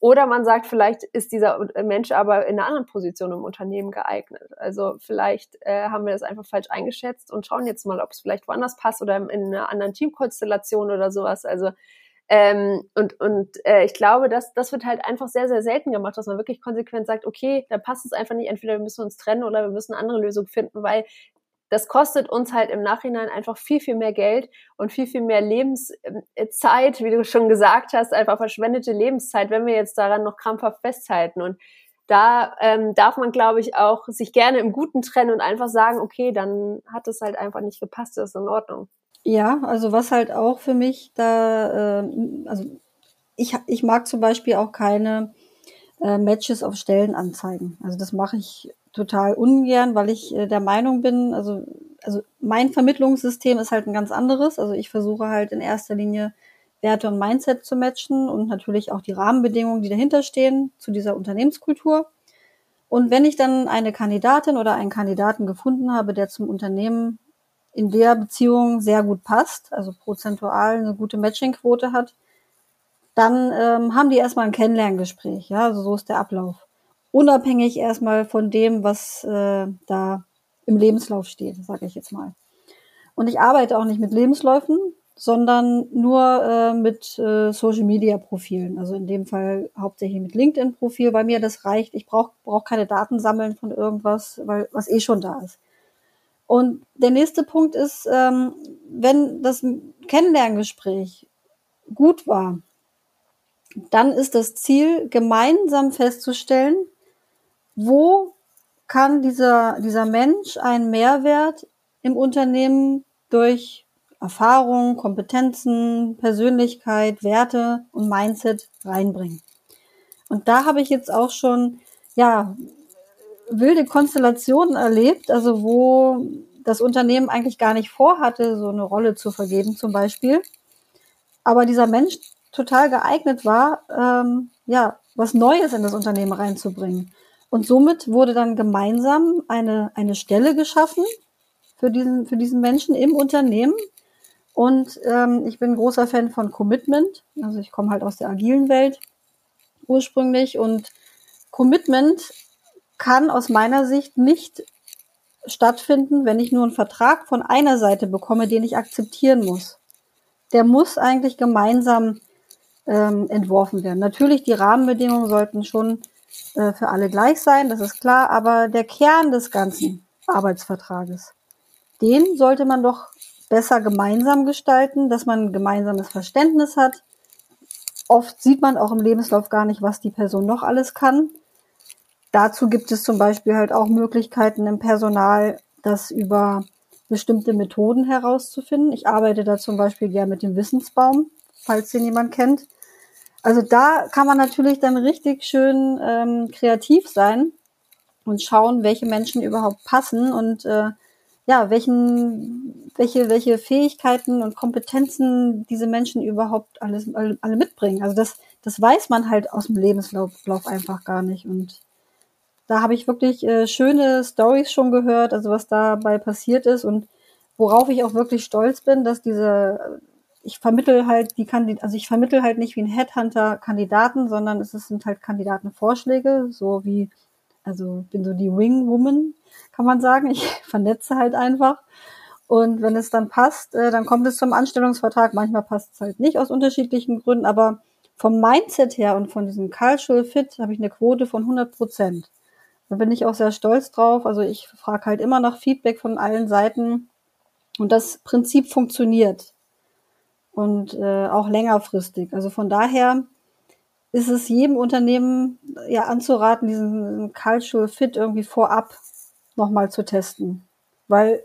Oder man sagt, vielleicht ist dieser Mensch aber in einer anderen Position im Unternehmen geeignet. Also vielleicht äh, haben wir das einfach falsch eingeschätzt und schauen jetzt mal, ob es vielleicht woanders passt oder in einer anderen Teamkonstellation oder sowas. Also ähm, und und äh, ich glaube, dass das wird halt einfach sehr, sehr selten gemacht, dass man wirklich konsequent sagt, okay, da passt es einfach nicht, entweder wir müssen uns trennen oder wir müssen eine andere Lösung finden, weil das kostet uns halt im Nachhinein einfach viel, viel mehr Geld und viel, viel mehr Lebenszeit, wie du schon gesagt hast, einfach verschwendete Lebenszeit, wenn wir jetzt daran noch krampfhaft festhalten. Und da ähm, darf man, glaube ich, auch sich gerne im Guten trennen und einfach sagen, okay, dann hat es halt einfach nicht gepasst, das ist in Ordnung. Ja, also was halt auch für mich da, äh, also ich, ich mag zum Beispiel auch keine äh, Matches auf Stellenanzeigen. Also das mache ich total ungern, weil ich äh, der Meinung bin, also, also mein Vermittlungssystem ist halt ein ganz anderes. Also ich versuche halt in erster Linie Werte und Mindset zu matchen und natürlich auch die Rahmenbedingungen, die dahinter stehen zu dieser Unternehmenskultur. Und wenn ich dann eine Kandidatin oder einen Kandidaten gefunden habe, der zum Unternehmen in der Beziehung sehr gut passt, also prozentual eine gute Matchingquote hat, dann ähm, haben die erstmal ein Kennenlerngespräch. Ja, also so ist der Ablauf. Unabhängig erstmal von dem, was äh, da im Lebenslauf steht, sage ich jetzt mal. Und ich arbeite auch nicht mit Lebensläufen, sondern nur äh, mit äh, Social Media Profilen. Also in dem Fall hauptsächlich mit LinkedIn Profil, weil mir das reicht. Ich brauche brauch keine Daten sammeln von irgendwas, weil was eh schon da ist. Und der nächste Punkt ist, ähm, wenn das Kennenlerngespräch gut war, dann ist das Ziel, gemeinsam festzustellen, wo kann dieser, dieser Mensch einen Mehrwert im Unternehmen durch Erfahrung, Kompetenzen, Persönlichkeit, Werte und Mindset reinbringen. Und da habe ich jetzt auch schon, ja, wilde Konstellationen erlebt, also wo das Unternehmen eigentlich gar nicht vorhatte, so eine Rolle zu vergeben zum Beispiel. Aber dieser Mensch total geeignet war, ähm, ja, was Neues in das Unternehmen reinzubringen. Und somit wurde dann gemeinsam eine, eine Stelle geschaffen für diesen, für diesen Menschen im Unternehmen. Und ähm, ich bin großer Fan von Commitment. Also ich komme halt aus der agilen Welt ursprünglich und Commitment kann aus meiner Sicht nicht stattfinden, wenn ich nur einen Vertrag von einer Seite bekomme, den ich akzeptieren muss. Der muss eigentlich gemeinsam ähm, entworfen werden. Natürlich, die Rahmenbedingungen sollten schon äh, für alle gleich sein, das ist klar, aber der Kern des ganzen Arbeitsvertrages, den sollte man doch besser gemeinsam gestalten, dass man ein gemeinsames Verständnis hat. Oft sieht man auch im Lebenslauf gar nicht, was die Person noch alles kann. Dazu gibt es zum Beispiel halt auch Möglichkeiten im Personal, das über bestimmte Methoden herauszufinden. Ich arbeite da zum Beispiel gern mit dem Wissensbaum, falls den jemand kennt. Also da kann man natürlich dann richtig schön ähm, kreativ sein und schauen, welche Menschen überhaupt passen und äh, ja, welchen, welche, welche Fähigkeiten und Kompetenzen diese Menschen überhaupt alles, alle, alle mitbringen. Also das, das weiß man halt aus dem Lebenslauf einfach gar nicht. Und da habe ich wirklich äh, schöne Stories schon gehört, also was dabei passiert ist und worauf ich auch wirklich stolz bin, dass diese ich vermittel halt die Kandidaten, also ich vermittel halt nicht wie ein Headhunter Kandidaten, sondern es sind halt Kandidatenvorschläge, so wie, also bin so die Wing Woman, kann man sagen. Ich vernetze halt einfach. Und wenn es dann passt, äh, dann kommt es zum Anstellungsvertrag. Manchmal passt es halt nicht aus unterschiedlichen Gründen, aber vom Mindset her und von diesem Cultural Fit habe ich eine Quote von 100 Prozent. Da bin ich auch sehr stolz drauf. Also ich frage halt immer nach Feedback von allen Seiten. Und das Prinzip funktioniert und äh, auch längerfristig. Also von daher ist es jedem Unternehmen ja anzuraten, diesen Cultural Fit irgendwie vorab nochmal zu testen, weil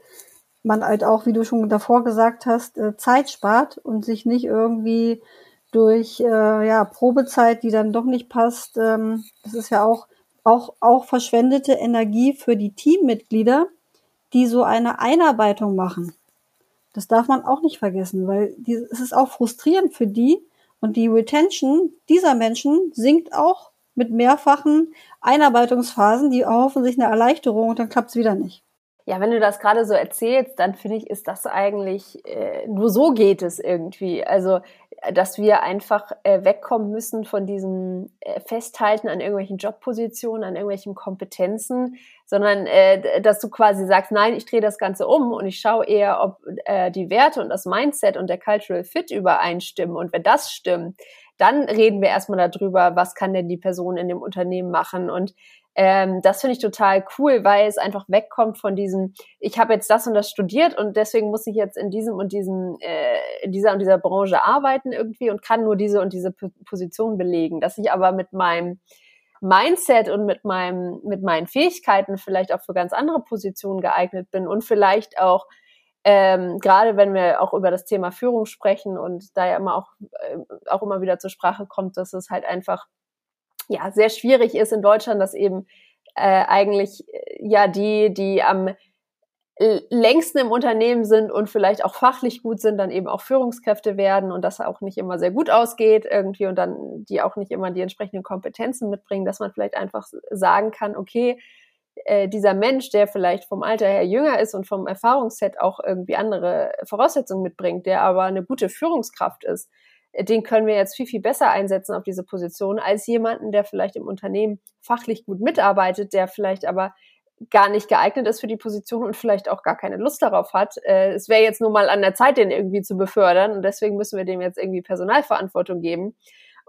man halt auch, wie du schon davor gesagt hast, äh, Zeit spart und sich nicht irgendwie durch äh, ja Probezeit, die dann doch nicht passt. Ähm, das ist ja auch auch auch verschwendete Energie für die Teammitglieder, die so eine Einarbeitung machen. Das darf man auch nicht vergessen, weil die, es ist auch frustrierend für die und die Retention dieser Menschen sinkt auch mit mehrfachen Einarbeitungsphasen, die erhoffen sich eine Erleichterung und dann klappt es wieder nicht. Ja, wenn du das gerade so erzählst, dann finde ich, ist das eigentlich, äh, nur so geht es irgendwie. Also, dass wir einfach äh, wegkommen müssen von diesem äh, Festhalten an irgendwelchen Jobpositionen, an irgendwelchen Kompetenzen, sondern äh, dass du quasi sagst, nein, ich drehe das Ganze um und ich schaue eher, ob äh, die Werte und das Mindset und der Cultural Fit übereinstimmen. Und wenn das stimmt, dann reden wir erstmal darüber, was kann denn die Person in dem Unternehmen machen. Und ähm, das finde ich total cool, weil es einfach wegkommt von diesem, ich habe jetzt das und das studiert und deswegen muss ich jetzt in diesem und diesem, äh, in dieser und dieser Branche arbeiten irgendwie und kann nur diese und diese P Position belegen. Dass ich aber mit meinem Mindset und mit meinem, mit meinen Fähigkeiten vielleicht auch für ganz andere Positionen geeignet bin und vielleicht auch ähm, gerade wenn wir auch über das Thema Führung sprechen und da ja immer auch, äh, auch immer wieder zur Sprache kommt, dass es halt einfach ja sehr schwierig ist in Deutschland, dass eben äh, eigentlich äh, ja die, die am längsten im Unternehmen sind und vielleicht auch fachlich gut sind, dann eben auch Führungskräfte werden und das auch nicht immer sehr gut ausgeht irgendwie und dann die auch nicht immer die entsprechenden Kompetenzen mitbringen, dass man vielleicht einfach sagen kann, okay, äh, dieser Mensch, der vielleicht vom Alter her jünger ist und vom Erfahrungsset auch irgendwie andere Voraussetzungen mitbringt, der aber eine gute Führungskraft ist, den können wir jetzt viel, viel besser einsetzen auf diese Position als jemanden, der vielleicht im Unternehmen fachlich gut mitarbeitet, der vielleicht aber gar nicht geeignet ist für die Position und vielleicht auch gar keine Lust darauf hat. Äh, es wäre jetzt nur mal an der Zeit, den irgendwie zu befördern und deswegen müssen wir dem jetzt irgendwie Personalverantwortung geben.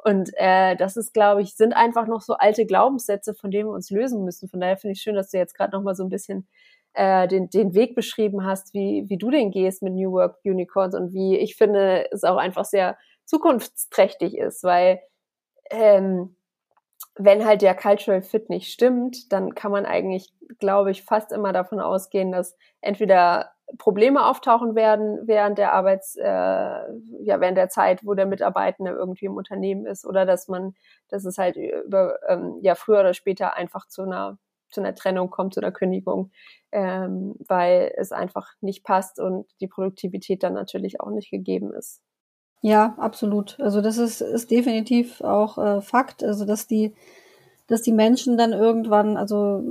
Und äh, das ist, glaube ich, sind einfach noch so alte Glaubenssätze, von denen wir uns lösen müssen. Von daher finde ich schön, dass du jetzt gerade noch mal so ein bisschen äh, den, den Weg beschrieben hast, wie, wie du den gehst mit New Work Unicorns und wie ich finde, es auch einfach sehr zukunftsträchtig ist, weil ähm, wenn halt der Cultural Fit nicht stimmt, dann kann man eigentlich, glaube ich, fast immer davon ausgehen, dass entweder Probleme auftauchen werden während der Arbeits, äh, ja, während der Zeit, wo der Mitarbeitende irgendwie im Unternehmen ist, oder dass man, dass es halt über, ähm, ja, früher oder später einfach zu einer zu einer Trennung kommt, zu einer Kündigung, ähm, weil es einfach nicht passt und die Produktivität dann natürlich auch nicht gegeben ist. Ja, absolut. Also das ist, ist definitiv auch äh, Fakt. Also dass die, dass die Menschen dann irgendwann, also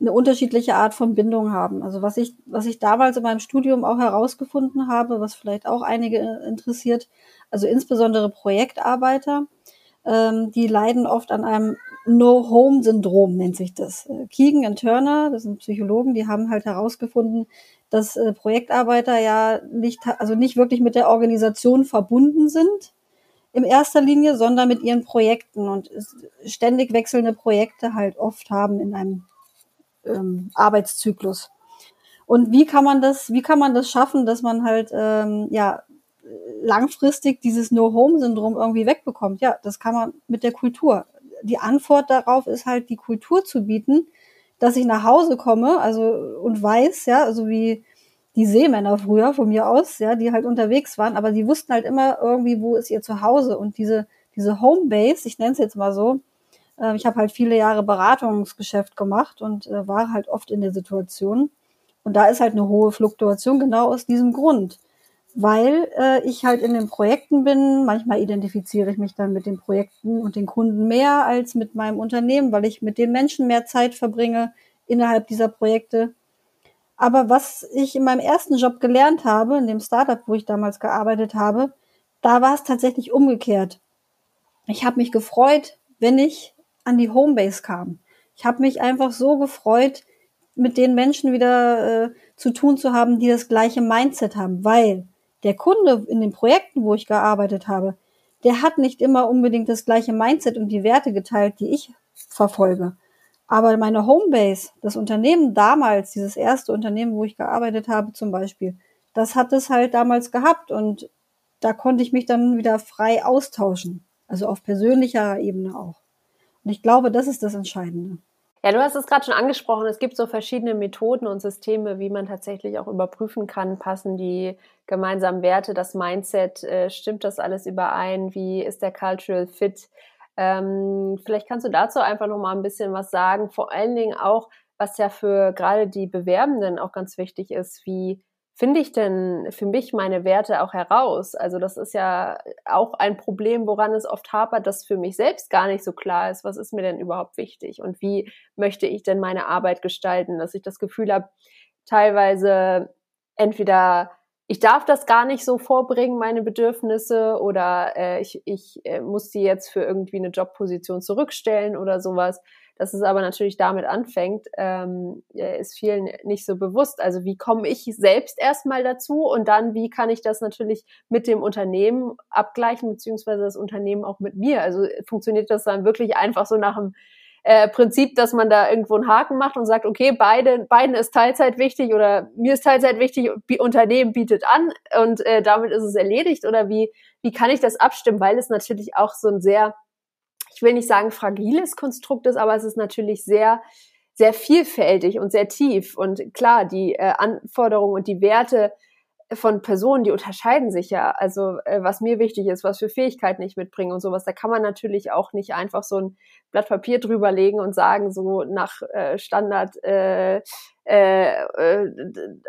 eine unterschiedliche Art von Bindung haben. Also was ich, was ich damals in meinem Studium auch herausgefunden habe, was vielleicht auch einige interessiert, also insbesondere Projektarbeiter, ähm, die leiden oft an einem No-Home-Syndrom, nennt sich das. Äh, Keegan und Turner, das sind Psychologen, die haben halt herausgefunden, dass äh, Projektarbeiter ja nicht, also nicht wirklich mit der Organisation verbunden sind in erster Linie, sondern mit ihren Projekten und ständig wechselnde Projekte halt oft haben in einem ähm, Arbeitszyklus. Und wie kann man das, wie kann man das schaffen, dass man halt ähm, ja langfristig dieses No-Home-Syndrom irgendwie wegbekommt? Ja, das kann man mit der Kultur. Die Antwort darauf ist halt, die Kultur zu bieten, dass ich nach Hause komme, also und weiß, ja, also wie die Seemänner früher von mir aus, ja, die halt unterwegs waren, aber die wussten halt immer irgendwie, wo ist ihr Zuhause und diese diese Homebase, ich nenne es jetzt mal so, äh, ich habe halt viele Jahre Beratungsgeschäft gemacht und äh, war halt oft in der Situation. Und da ist halt eine hohe Fluktuation genau aus diesem Grund. Weil äh, ich halt in den Projekten bin, manchmal identifiziere ich mich dann mit den Projekten und den Kunden mehr als mit meinem Unternehmen, weil ich mit den Menschen mehr Zeit verbringe innerhalb dieser Projekte. Aber was ich in meinem ersten Job gelernt habe, in dem Startup, wo ich damals gearbeitet habe, da war es tatsächlich umgekehrt. Ich habe mich gefreut, wenn ich an die Homebase kam. Ich habe mich einfach so gefreut, mit den Menschen wieder äh, zu tun zu haben, die das gleiche Mindset haben, weil der Kunde in den Projekten, wo ich gearbeitet habe, der hat nicht immer unbedingt das gleiche Mindset und die Werte geteilt, die ich verfolge. Aber meine Homebase, das Unternehmen damals, dieses erste Unternehmen, wo ich gearbeitet habe zum Beispiel, das hat es halt damals gehabt und da konnte ich mich dann wieder frei austauschen. Also auf persönlicher Ebene auch. Und ich glaube, das ist das Entscheidende. Ja, du hast es gerade schon angesprochen. Es gibt so verschiedene Methoden und Systeme, wie man tatsächlich auch überprüfen kann, passen die gemeinsamen Werte, das Mindset, äh, stimmt das alles überein? Wie ist der Cultural Fit? Ähm, vielleicht kannst du dazu einfach noch mal ein bisschen was sagen. Vor allen Dingen auch, was ja für gerade die Bewerbenden auch ganz wichtig ist, wie finde ich denn für mich meine Werte auch heraus? Also das ist ja auch ein Problem, woran es oft hapert, dass für mich selbst gar nicht so klar ist, was ist mir denn überhaupt wichtig und wie möchte ich denn meine Arbeit gestalten, dass ich das Gefühl habe, teilweise entweder ich darf das gar nicht so vorbringen, meine Bedürfnisse, oder äh, ich, ich äh, muss die jetzt für irgendwie eine Jobposition zurückstellen oder sowas. Dass es aber natürlich damit anfängt, ähm, ist vielen nicht so bewusst. Also wie komme ich selbst erstmal dazu und dann wie kann ich das natürlich mit dem Unternehmen abgleichen, beziehungsweise das Unternehmen auch mit mir. Also funktioniert das dann wirklich einfach so nach dem äh, Prinzip, dass man da irgendwo einen Haken macht und sagt, okay, beide, beiden ist Teilzeit wichtig oder mir ist Teilzeit wichtig, Unternehmen bietet an und äh, damit ist es erledigt oder wie, wie kann ich das abstimmen, weil es natürlich auch so ein sehr ich will nicht sagen fragiles Konstrukt ist, aber es ist natürlich sehr, sehr vielfältig und sehr tief. Und klar, die äh, Anforderungen und die Werte von Personen, die unterscheiden sich ja. Also äh, was mir wichtig ist, was für Fähigkeiten ich mitbringe und sowas, da kann man natürlich auch nicht einfach so ein Blatt Papier drüberlegen und sagen, so nach äh, Standard äh, äh, äh,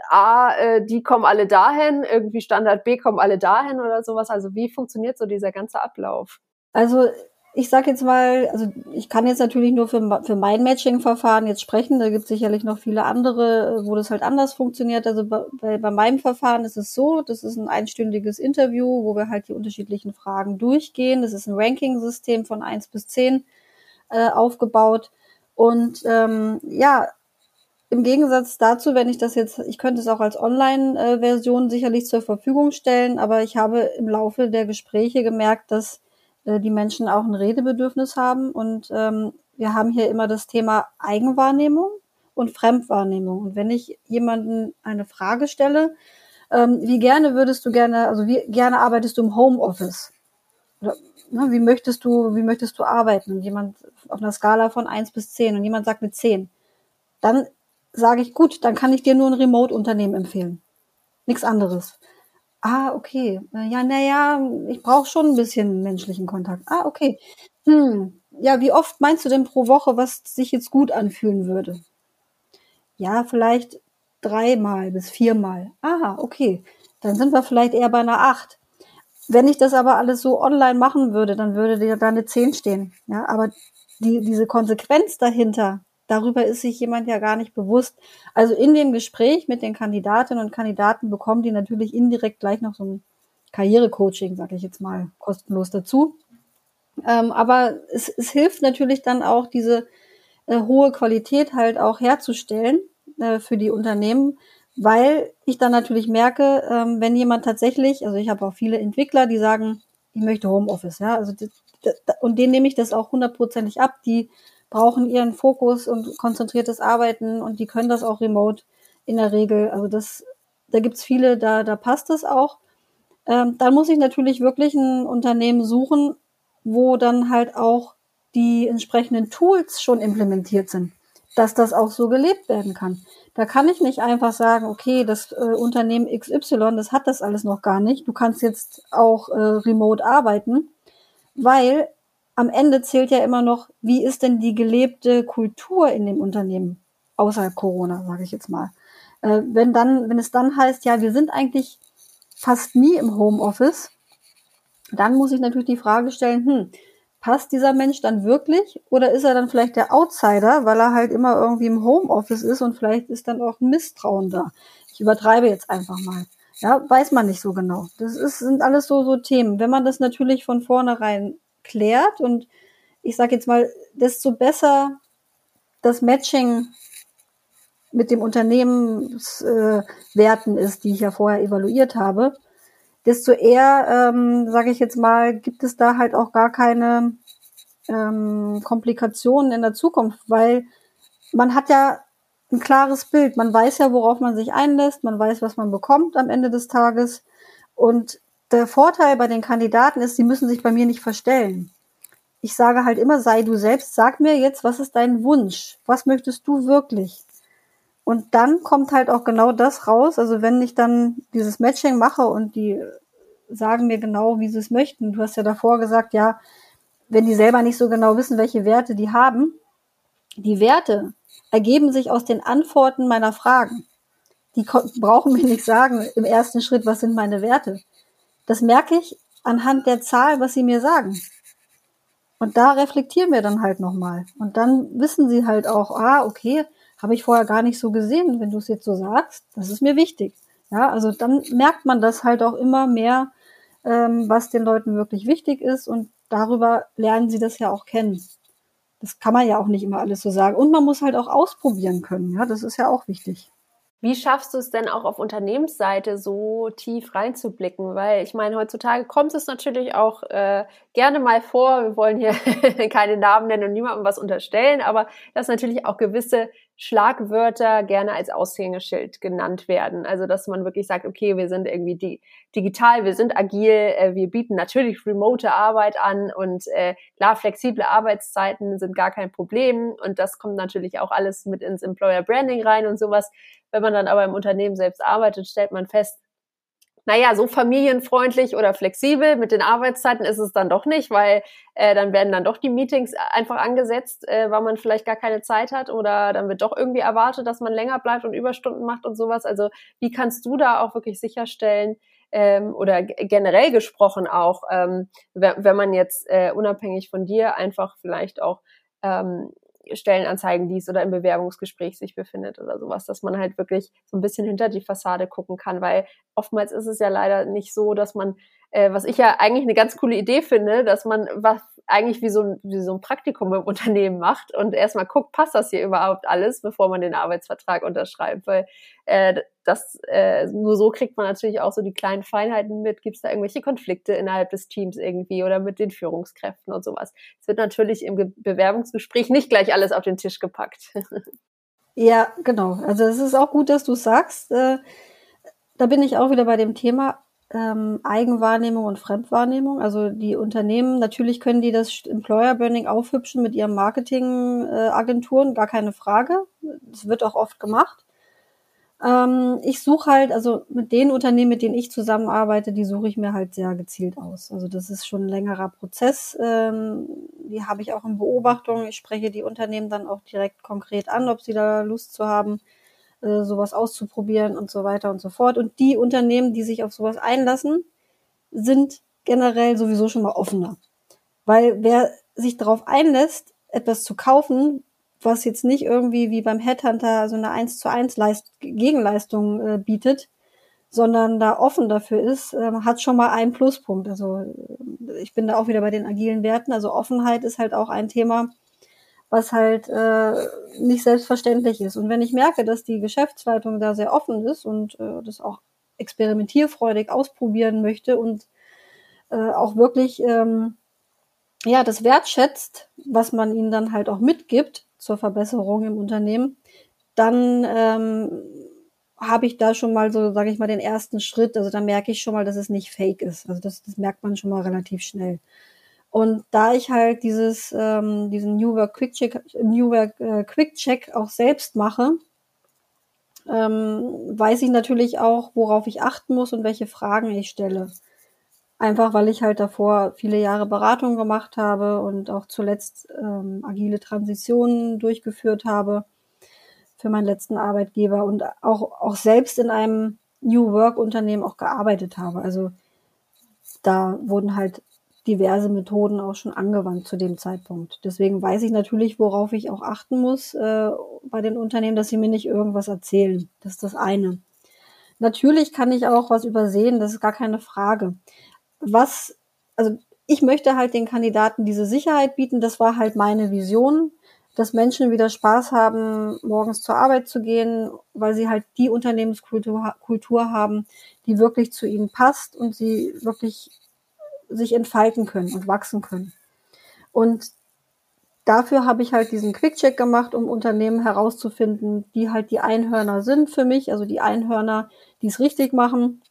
A, äh, die kommen alle dahin, irgendwie Standard B kommen alle dahin oder sowas. Also wie funktioniert so dieser ganze Ablauf? Also ich sage jetzt mal, also ich kann jetzt natürlich nur für, für mein Matching-Verfahren jetzt sprechen. Da gibt es sicherlich noch viele andere, wo das halt anders funktioniert. Also bei, bei meinem Verfahren ist es so, das ist ein einstündiges Interview, wo wir halt die unterschiedlichen Fragen durchgehen. Das ist ein Ranking-System von eins bis zehn äh, aufgebaut. Und ähm, ja, im Gegensatz dazu, wenn ich das jetzt, ich könnte es auch als Online-Version sicherlich zur Verfügung stellen, aber ich habe im Laufe der Gespräche gemerkt, dass äh, die Menschen auch ein Redebedürfnis haben. Und ähm, wir haben hier immer das Thema Eigenwahrnehmung und Fremdwahrnehmung. Und wenn ich jemanden eine Frage stelle, ähm, wie gerne würdest du gerne, also wie gerne arbeitest du im Homeoffice? Oder ne, wie möchtest du, wie möchtest du arbeiten? Und jemand auf einer Skala von eins bis zehn und jemand sagt mit zehn, dann sage ich, gut, dann kann ich dir nur ein Remote-Unternehmen empfehlen. Nichts anderes. Ah, okay. Ja, naja, ich brauche schon ein bisschen menschlichen Kontakt. Ah, okay. Hm. ja, wie oft meinst du denn pro Woche, was sich jetzt gut anfühlen würde? Ja, vielleicht dreimal bis viermal. Aha, okay. Dann sind wir vielleicht eher bei einer acht. Wenn ich das aber alles so online machen würde, dann würde da eine zehn stehen. Ja, aber die, diese Konsequenz dahinter, darüber ist sich jemand ja gar nicht bewusst. Also in dem Gespräch mit den Kandidatinnen und Kandidaten bekommen die natürlich indirekt gleich noch so ein Karrierecoaching, sage ich jetzt mal, kostenlos dazu. Ähm, aber es, es hilft natürlich dann auch, diese äh, hohe Qualität halt auch herzustellen äh, für die Unternehmen, weil ich dann natürlich merke, ähm, wenn jemand tatsächlich, also ich habe auch viele Entwickler, die sagen, ich möchte Homeoffice, ja, also die, die, und denen nehme ich das auch hundertprozentig ab, die brauchen ihren Fokus und konzentriertes Arbeiten und die können das auch remote in der Regel. Also das, da gibt's viele, da, da passt es auch. Ähm, dann muss ich natürlich wirklich ein Unternehmen suchen, wo dann halt auch die entsprechenden Tools schon implementiert sind, dass das auch so gelebt werden kann. Da kann ich nicht einfach sagen, okay, das äh, Unternehmen XY, das hat das alles noch gar nicht. Du kannst jetzt auch äh, remote arbeiten, weil am Ende zählt ja immer noch, wie ist denn die gelebte Kultur in dem Unternehmen außerhalb Corona, sage ich jetzt mal. Äh, wenn dann, wenn es dann heißt, ja, wir sind eigentlich fast nie im Homeoffice, dann muss ich natürlich die Frage stellen, hm, passt dieser Mensch dann wirklich oder ist er dann vielleicht der Outsider, weil er halt immer irgendwie im Homeoffice ist und vielleicht ist dann auch ein Misstrauen da. Ich übertreibe jetzt einfach mal. Ja, weiß man nicht so genau. Das ist, sind alles so, so Themen. Wenn man das natürlich von vornherein klärt und ich sage jetzt mal, desto besser das Matching mit dem Unternehmenswerten äh, ist, die ich ja vorher evaluiert habe, desto eher, ähm, sage ich jetzt mal, gibt es da halt auch gar keine ähm, Komplikationen in der Zukunft, weil man hat ja ein klares Bild. Man weiß ja, worauf man sich einlässt, man weiß, was man bekommt am Ende des Tages. Und der Vorteil bei den Kandidaten ist, sie müssen sich bei mir nicht verstellen. Ich sage halt immer, sei du selbst, sag mir jetzt, was ist dein Wunsch? Was möchtest du wirklich? Und dann kommt halt auch genau das raus. Also wenn ich dann dieses Matching mache und die sagen mir genau, wie sie es möchten. Du hast ja davor gesagt, ja, wenn die selber nicht so genau wissen, welche Werte die haben, die Werte ergeben sich aus den Antworten meiner Fragen. Die brauchen mir nicht sagen im ersten Schritt, was sind meine Werte. Das merke ich anhand der Zahl, was sie mir sagen. Und da reflektieren wir dann halt nochmal. Und dann wissen sie halt auch, ah, okay, habe ich vorher gar nicht so gesehen, wenn du es jetzt so sagst, das ist mir wichtig. Ja, also dann merkt man das halt auch immer mehr, ähm, was den Leuten wirklich wichtig ist und darüber lernen sie das ja auch kennen. Das kann man ja auch nicht immer alles so sagen. Und man muss halt auch ausprobieren können. Ja, das ist ja auch wichtig. Wie schaffst du es denn auch auf Unternehmensseite so tief reinzublicken? Weil ich meine, heutzutage kommt es natürlich auch äh, gerne mal vor, wir wollen hier keine Namen nennen und niemandem was unterstellen, aber dass natürlich auch gewisse Schlagwörter gerne als Aushängeschild genannt werden. Also dass man wirklich sagt, okay, wir sind irgendwie di digital, wir sind agil, äh, wir bieten natürlich remote Arbeit an und äh, klar, flexible Arbeitszeiten sind gar kein Problem und das kommt natürlich auch alles mit ins Employer Branding rein und sowas. Wenn man dann aber im Unternehmen selbst arbeitet, stellt man fest, naja, so familienfreundlich oder flexibel mit den Arbeitszeiten ist es dann doch nicht, weil äh, dann werden dann doch die Meetings einfach angesetzt, äh, weil man vielleicht gar keine Zeit hat oder dann wird doch irgendwie erwartet, dass man länger bleibt und Überstunden macht und sowas. Also wie kannst du da auch wirklich sicherstellen, ähm, oder generell gesprochen auch, ähm, wenn man jetzt äh, unabhängig von dir einfach vielleicht auch ähm, Stellenanzeigen liest oder im Bewerbungsgespräch sich befindet oder sowas, dass man halt wirklich so ein bisschen hinter die Fassade gucken kann, weil oftmals ist es ja leider nicht so, dass man, äh, was ich ja eigentlich eine ganz coole Idee finde, dass man was eigentlich wie so, ein, wie so ein Praktikum im Unternehmen macht und erstmal guckt, passt das hier überhaupt alles, bevor man den Arbeitsvertrag unterschreibt, weil äh, das äh, nur so kriegt man natürlich auch so die kleinen Feinheiten mit. Gibt es da irgendwelche Konflikte innerhalb des Teams irgendwie oder mit den Führungskräften und sowas? Es wird natürlich im Ge Bewerbungsgespräch nicht gleich alles auf den Tisch gepackt. ja, genau. Also es ist auch gut, dass du sagst. Äh, da bin ich auch wieder bei dem Thema ähm, Eigenwahrnehmung und Fremdwahrnehmung. Also die Unternehmen, natürlich können die das Employer Branding aufhübschen mit ihren Marketingagenturen, äh, gar keine Frage. Das wird auch oft gemacht. Ähm, ich suche halt, also mit den Unternehmen, mit denen ich zusammenarbeite, die suche ich mir halt sehr gezielt aus. Also das ist schon ein längerer Prozess, ähm, die habe ich auch in Beobachtung. Ich spreche die Unternehmen dann auch direkt konkret an, ob sie da Lust zu haben, äh, sowas auszuprobieren und so weiter und so fort. Und die Unternehmen, die sich auf sowas einlassen, sind generell sowieso schon mal offener. Weil wer sich darauf einlässt, etwas zu kaufen, was jetzt nicht irgendwie wie beim Headhunter so eine 1 zu 1 Leist Gegenleistung äh, bietet, sondern da offen dafür ist, äh, hat schon mal einen Pluspunkt. Also äh, ich bin da auch wieder bei den agilen Werten. Also Offenheit ist halt auch ein Thema, was halt äh, nicht selbstverständlich ist. Und wenn ich merke, dass die Geschäftsleitung da sehr offen ist und äh, das auch experimentierfreudig ausprobieren möchte und äh, auch wirklich ähm, ja das wertschätzt, was man ihnen dann halt auch mitgibt zur Verbesserung im Unternehmen, dann ähm, habe ich da schon mal so, sage ich mal, den ersten Schritt. Also da merke ich schon mal, dass es nicht fake ist. Also das, das merkt man schon mal relativ schnell. Und da ich halt dieses, ähm, diesen New Work Quick Check, New Work äh, Quick Check auch selbst mache, ähm, weiß ich natürlich auch, worauf ich achten muss und welche Fragen ich stelle. Einfach weil ich halt davor viele Jahre Beratung gemacht habe und auch zuletzt ähm, agile Transitionen durchgeführt habe für meinen letzten Arbeitgeber und auch, auch selbst in einem New Work Unternehmen auch gearbeitet habe. Also da wurden halt diverse Methoden auch schon angewandt zu dem Zeitpunkt. Deswegen weiß ich natürlich, worauf ich auch achten muss äh, bei den Unternehmen, dass sie mir nicht irgendwas erzählen. Das ist das eine. Natürlich kann ich auch was übersehen, das ist gar keine Frage. Was, also ich möchte halt den Kandidaten diese Sicherheit bieten, das war halt meine Vision dass Menschen wieder Spaß haben, morgens zur Arbeit zu gehen, weil sie halt die Unternehmenskultur Kultur haben, die wirklich zu ihnen passt und sie wirklich sich entfalten können und wachsen können. Und dafür habe ich halt diesen Quickcheck gemacht, um Unternehmen herauszufinden, die halt die Einhörner sind für mich, also die Einhörner, die es richtig machen,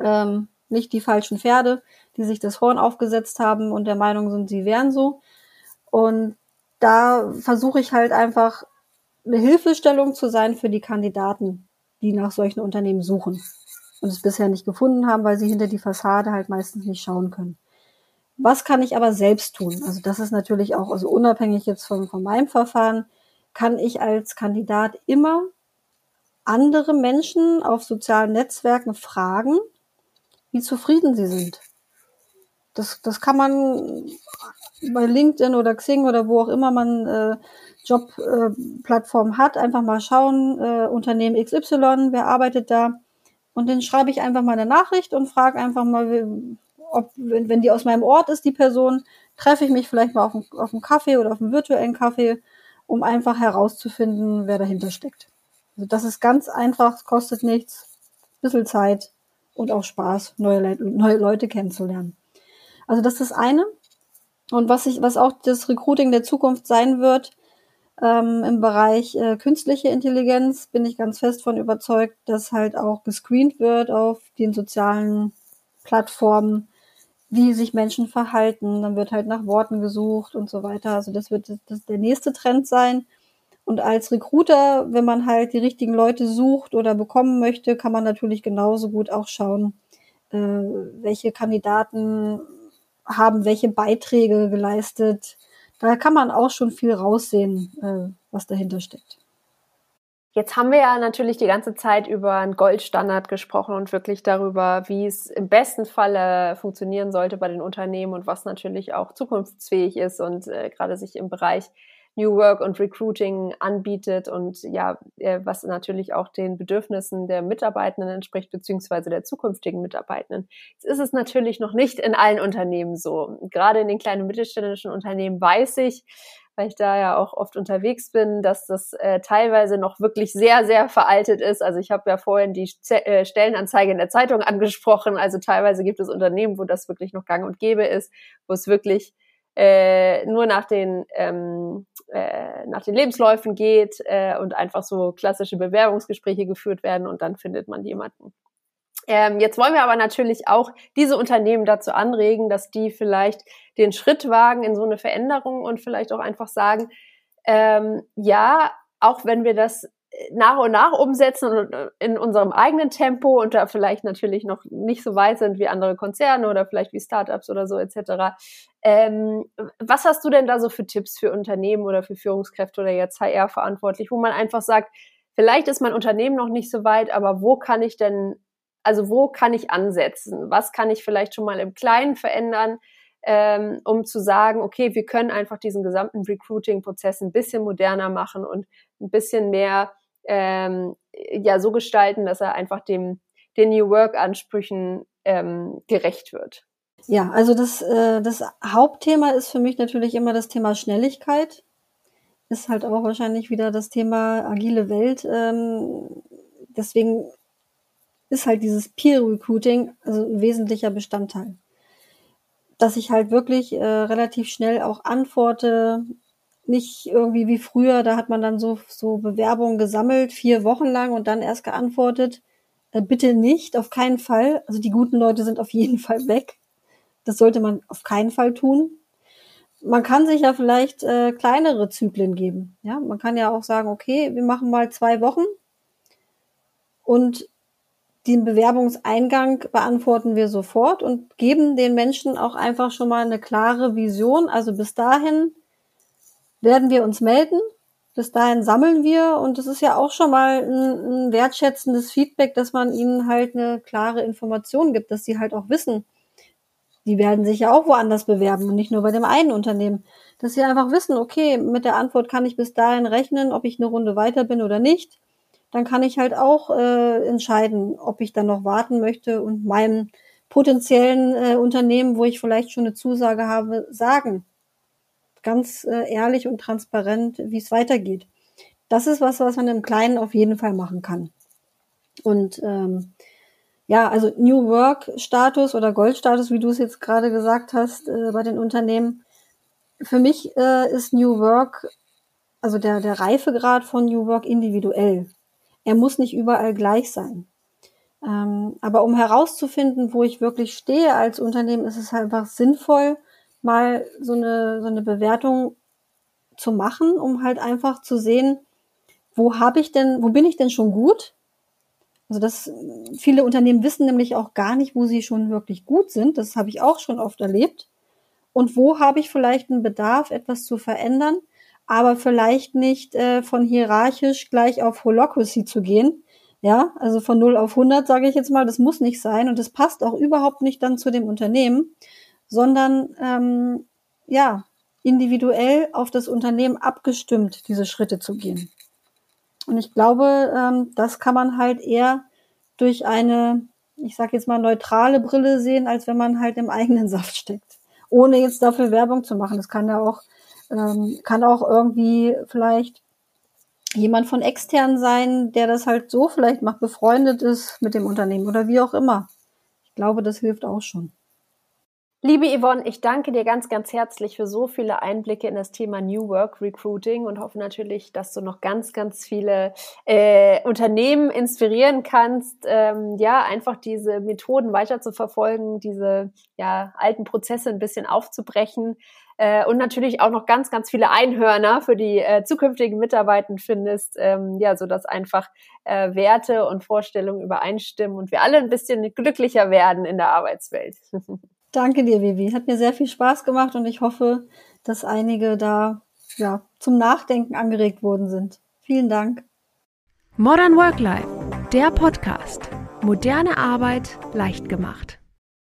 ähm, nicht die falschen Pferde, die sich das Horn aufgesetzt haben und der Meinung sind, sie wären so. Und da versuche ich halt einfach eine Hilfestellung zu sein für die Kandidaten, die nach solchen Unternehmen suchen und es bisher nicht gefunden haben, weil sie hinter die Fassade halt meistens nicht schauen können. Was kann ich aber selbst tun? Also das ist natürlich auch, also unabhängig jetzt von, von meinem Verfahren, kann ich als Kandidat immer andere Menschen auf sozialen Netzwerken fragen, wie zufrieden sie sind. Das, das kann man bei LinkedIn oder Xing oder wo auch immer man äh, Jobplattform äh, hat, einfach mal schauen, äh, Unternehmen XY, wer arbeitet da? Und dann schreibe ich einfach mal eine Nachricht und frage einfach mal, ob, wenn, wenn die aus meinem Ort ist, die Person, treffe ich mich vielleicht mal auf, auf einem Kaffee oder auf einem virtuellen Kaffee, um einfach herauszufinden, wer dahinter steckt. Also das ist ganz einfach, kostet nichts, bisschen Zeit und auch Spaß, neue, Le neue Leute kennenzulernen. Also das ist das eine. Und was ich, was auch das Recruiting der Zukunft sein wird, ähm, im Bereich äh, künstliche Intelligenz, bin ich ganz fest von überzeugt, dass halt auch gescreent wird auf den sozialen Plattformen, wie sich Menschen verhalten. Dann wird halt nach Worten gesucht und so weiter. Also das wird das der nächste Trend sein. Und als Recruiter, wenn man halt die richtigen Leute sucht oder bekommen möchte, kann man natürlich genauso gut auch schauen, äh, welche Kandidaten haben welche Beiträge geleistet. Da kann man auch schon viel raussehen, äh, was dahinter steckt. Jetzt haben wir ja natürlich die ganze Zeit über einen Goldstandard gesprochen und wirklich darüber, wie es im besten Falle funktionieren sollte bei den Unternehmen und was natürlich auch zukunftsfähig ist und äh, gerade sich im Bereich New Work und Recruiting anbietet und ja, äh, was natürlich auch den Bedürfnissen der Mitarbeitenden entspricht, beziehungsweise der zukünftigen Mitarbeitenden. Jetzt ist es natürlich noch nicht in allen Unternehmen so. Gerade in den kleinen mittelständischen Unternehmen weiß ich, weil ich da ja auch oft unterwegs bin, dass das äh, teilweise noch wirklich sehr, sehr veraltet ist. Also ich habe ja vorhin die Z äh, Stellenanzeige in der Zeitung angesprochen. Also teilweise gibt es Unternehmen, wo das wirklich noch gang und gäbe ist, wo es wirklich äh, nur nach den ähm, äh, nach den Lebensläufen geht äh, und einfach so klassische Bewerbungsgespräche geführt werden und dann findet man jemanden. Ähm, jetzt wollen wir aber natürlich auch diese Unternehmen dazu anregen, dass die vielleicht den Schritt wagen in so eine Veränderung und vielleicht auch einfach sagen, ähm, ja, auch wenn wir das nach und nach umsetzen und äh, in unserem eigenen Tempo und da vielleicht natürlich noch nicht so weit sind wie andere Konzerne oder vielleicht wie Startups oder so etc. Ähm, was hast du denn da so für Tipps für Unternehmen oder für Führungskräfte oder jetzt HR verantwortlich, wo man einfach sagt, vielleicht ist mein Unternehmen noch nicht so weit, aber wo kann ich denn, also wo kann ich ansetzen? Was kann ich vielleicht schon mal im Kleinen verändern? ähm, um zu sagen, okay, wir können einfach diesen gesamten Recruiting-Prozess ein bisschen moderner machen und ein bisschen mehr ähm, ja so gestalten, dass er einfach dem den New Work-Ansprüchen ähm, gerecht wird. Ja, also das, äh, das Hauptthema ist für mich natürlich immer das Thema Schnelligkeit. Ist halt auch wahrscheinlich wieder das Thema agile Welt. Ähm, deswegen ist halt dieses Peer Recruiting also ein wesentlicher Bestandteil dass ich halt wirklich äh, relativ schnell auch antworte. Nicht irgendwie wie früher, da hat man dann so, so Bewerbungen gesammelt, vier Wochen lang und dann erst geantwortet. Äh, bitte nicht, auf keinen Fall. Also die guten Leute sind auf jeden Fall weg. Das sollte man auf keinen Fall tun. Man kann sich ja vielleicht äh, kleinere Zyklen geben. Ja, man kann ja auch sagen, okay, wir machen mal zwei Wochen und den Bewerbungseingang beantworten wir sofort und geben den Menschen auch einfach schon mal eine klare Vision. Also bis dahin werden wir uns melden. Bis dahin sammeln wir und es ist ja auch schon mal ein, ein, wertschätzendes Feedback, dass man ihnen halt eine klare Information gibt, dass sie halt auch wissen, die werden sich ja auch woanders bewerben und nicht nur bei dem einen Unternehmen. Dass sie einfach wissen, okay, mit der Antwort kann ich bis dahin rechnen, ob ich eine Runde weiter bin oder nicht dann kann ich halt auch äh, entscheiden, ob ich dann noch warten möchte und meinem potenziellen äh, Unternehmen, wo ich vielleicht schon eine Zusage habe, sagen. Ganz äh, ehrlich und transparent, wie es weitergeht. Das ist was, was man im Kleinen auf jeden Fall machen kann. Und ähm, ja, also New Work Status oder Goldstatus, wie du es jetzt gerade gesagt hast, äh, bei den Unternehmen. Für mich äh, ist New Work, also der, der Reifegrad von New Work individuell. Er muss nicht überall gleich sein. Ähm, aber um herauszufinden, wo ich wirklich stehe als Unternehmen, ist es einfach sinnvoll, mal so eine, so eine Bewertung zu machen, um halt einfach zu sehen, wo habe ich denn, wo bin ich denn schon gut? Also das, viele Unternehmen wissen nämlich auch gar nicht, wo sie schon wirklich gut sind. Das habe ich auch schon oft erlebt. Und wo habe ich vielleicht einen Bedarf, etwas zu verändern? aber vielleicht nicht äh, von hierarchisch gleich auf Holocracy zu gehen. Ja, also von 0 auf 100 sage ich jetzt mal, das muss nicht sein und das passt auch überhaupt nicht dann zu dem Unternehmen, sondern ähm, ja, individuell auf das Unternehmen abgestimmt, diese Schritte zu gehen. Und ich glaube, ähm, das kann man halt eher durch eine, ich sage jetzt mal, neutrale Brille sehen, als wenn man halt im eigenen Saft steckt. Ohne jetzt dafür Werbung zu machen. Das kann ja auch ähm, kann auch irgendwie vielleicht jemand von extern sein, der das halt so vielleicht macht, befreundet ist mit dem Unternehmen oder wie auch immer. Ich glaube, das hilft auch schon. Liebe Yvonne, ich danke dir ganz, ganz herzlich für so viele Einblicke in das Thema New Work Recruiting und hoffe natürlich, dass du noch ganz, ganz viele äh, Unternehmen inspirieren kannst, ähm, ja, einfach diese Methoden weiter zu verfolgen, diese ja, alten Prozesse ein bisschen aufzubrechen äh, und natürlich auch noch ganz, ganz viele Einhörner für die äh, zukünftigen Mitarbeitenden findest, ähm, ja, so dass einfach äh, Werte und Vorstellungen übereinstimmen und wir alle ein bisschen glücklicher werden in der Arbeitswelt. Danke dir, Vivi. Hat mir sehr viel Spaß gemacht und ich hoffe, dass einige da ja, zum Nachdenken angeregt worden sind. Vielen Dank. Modern Work Life, der Podcast. Moderne Arbeit leicht gemacht.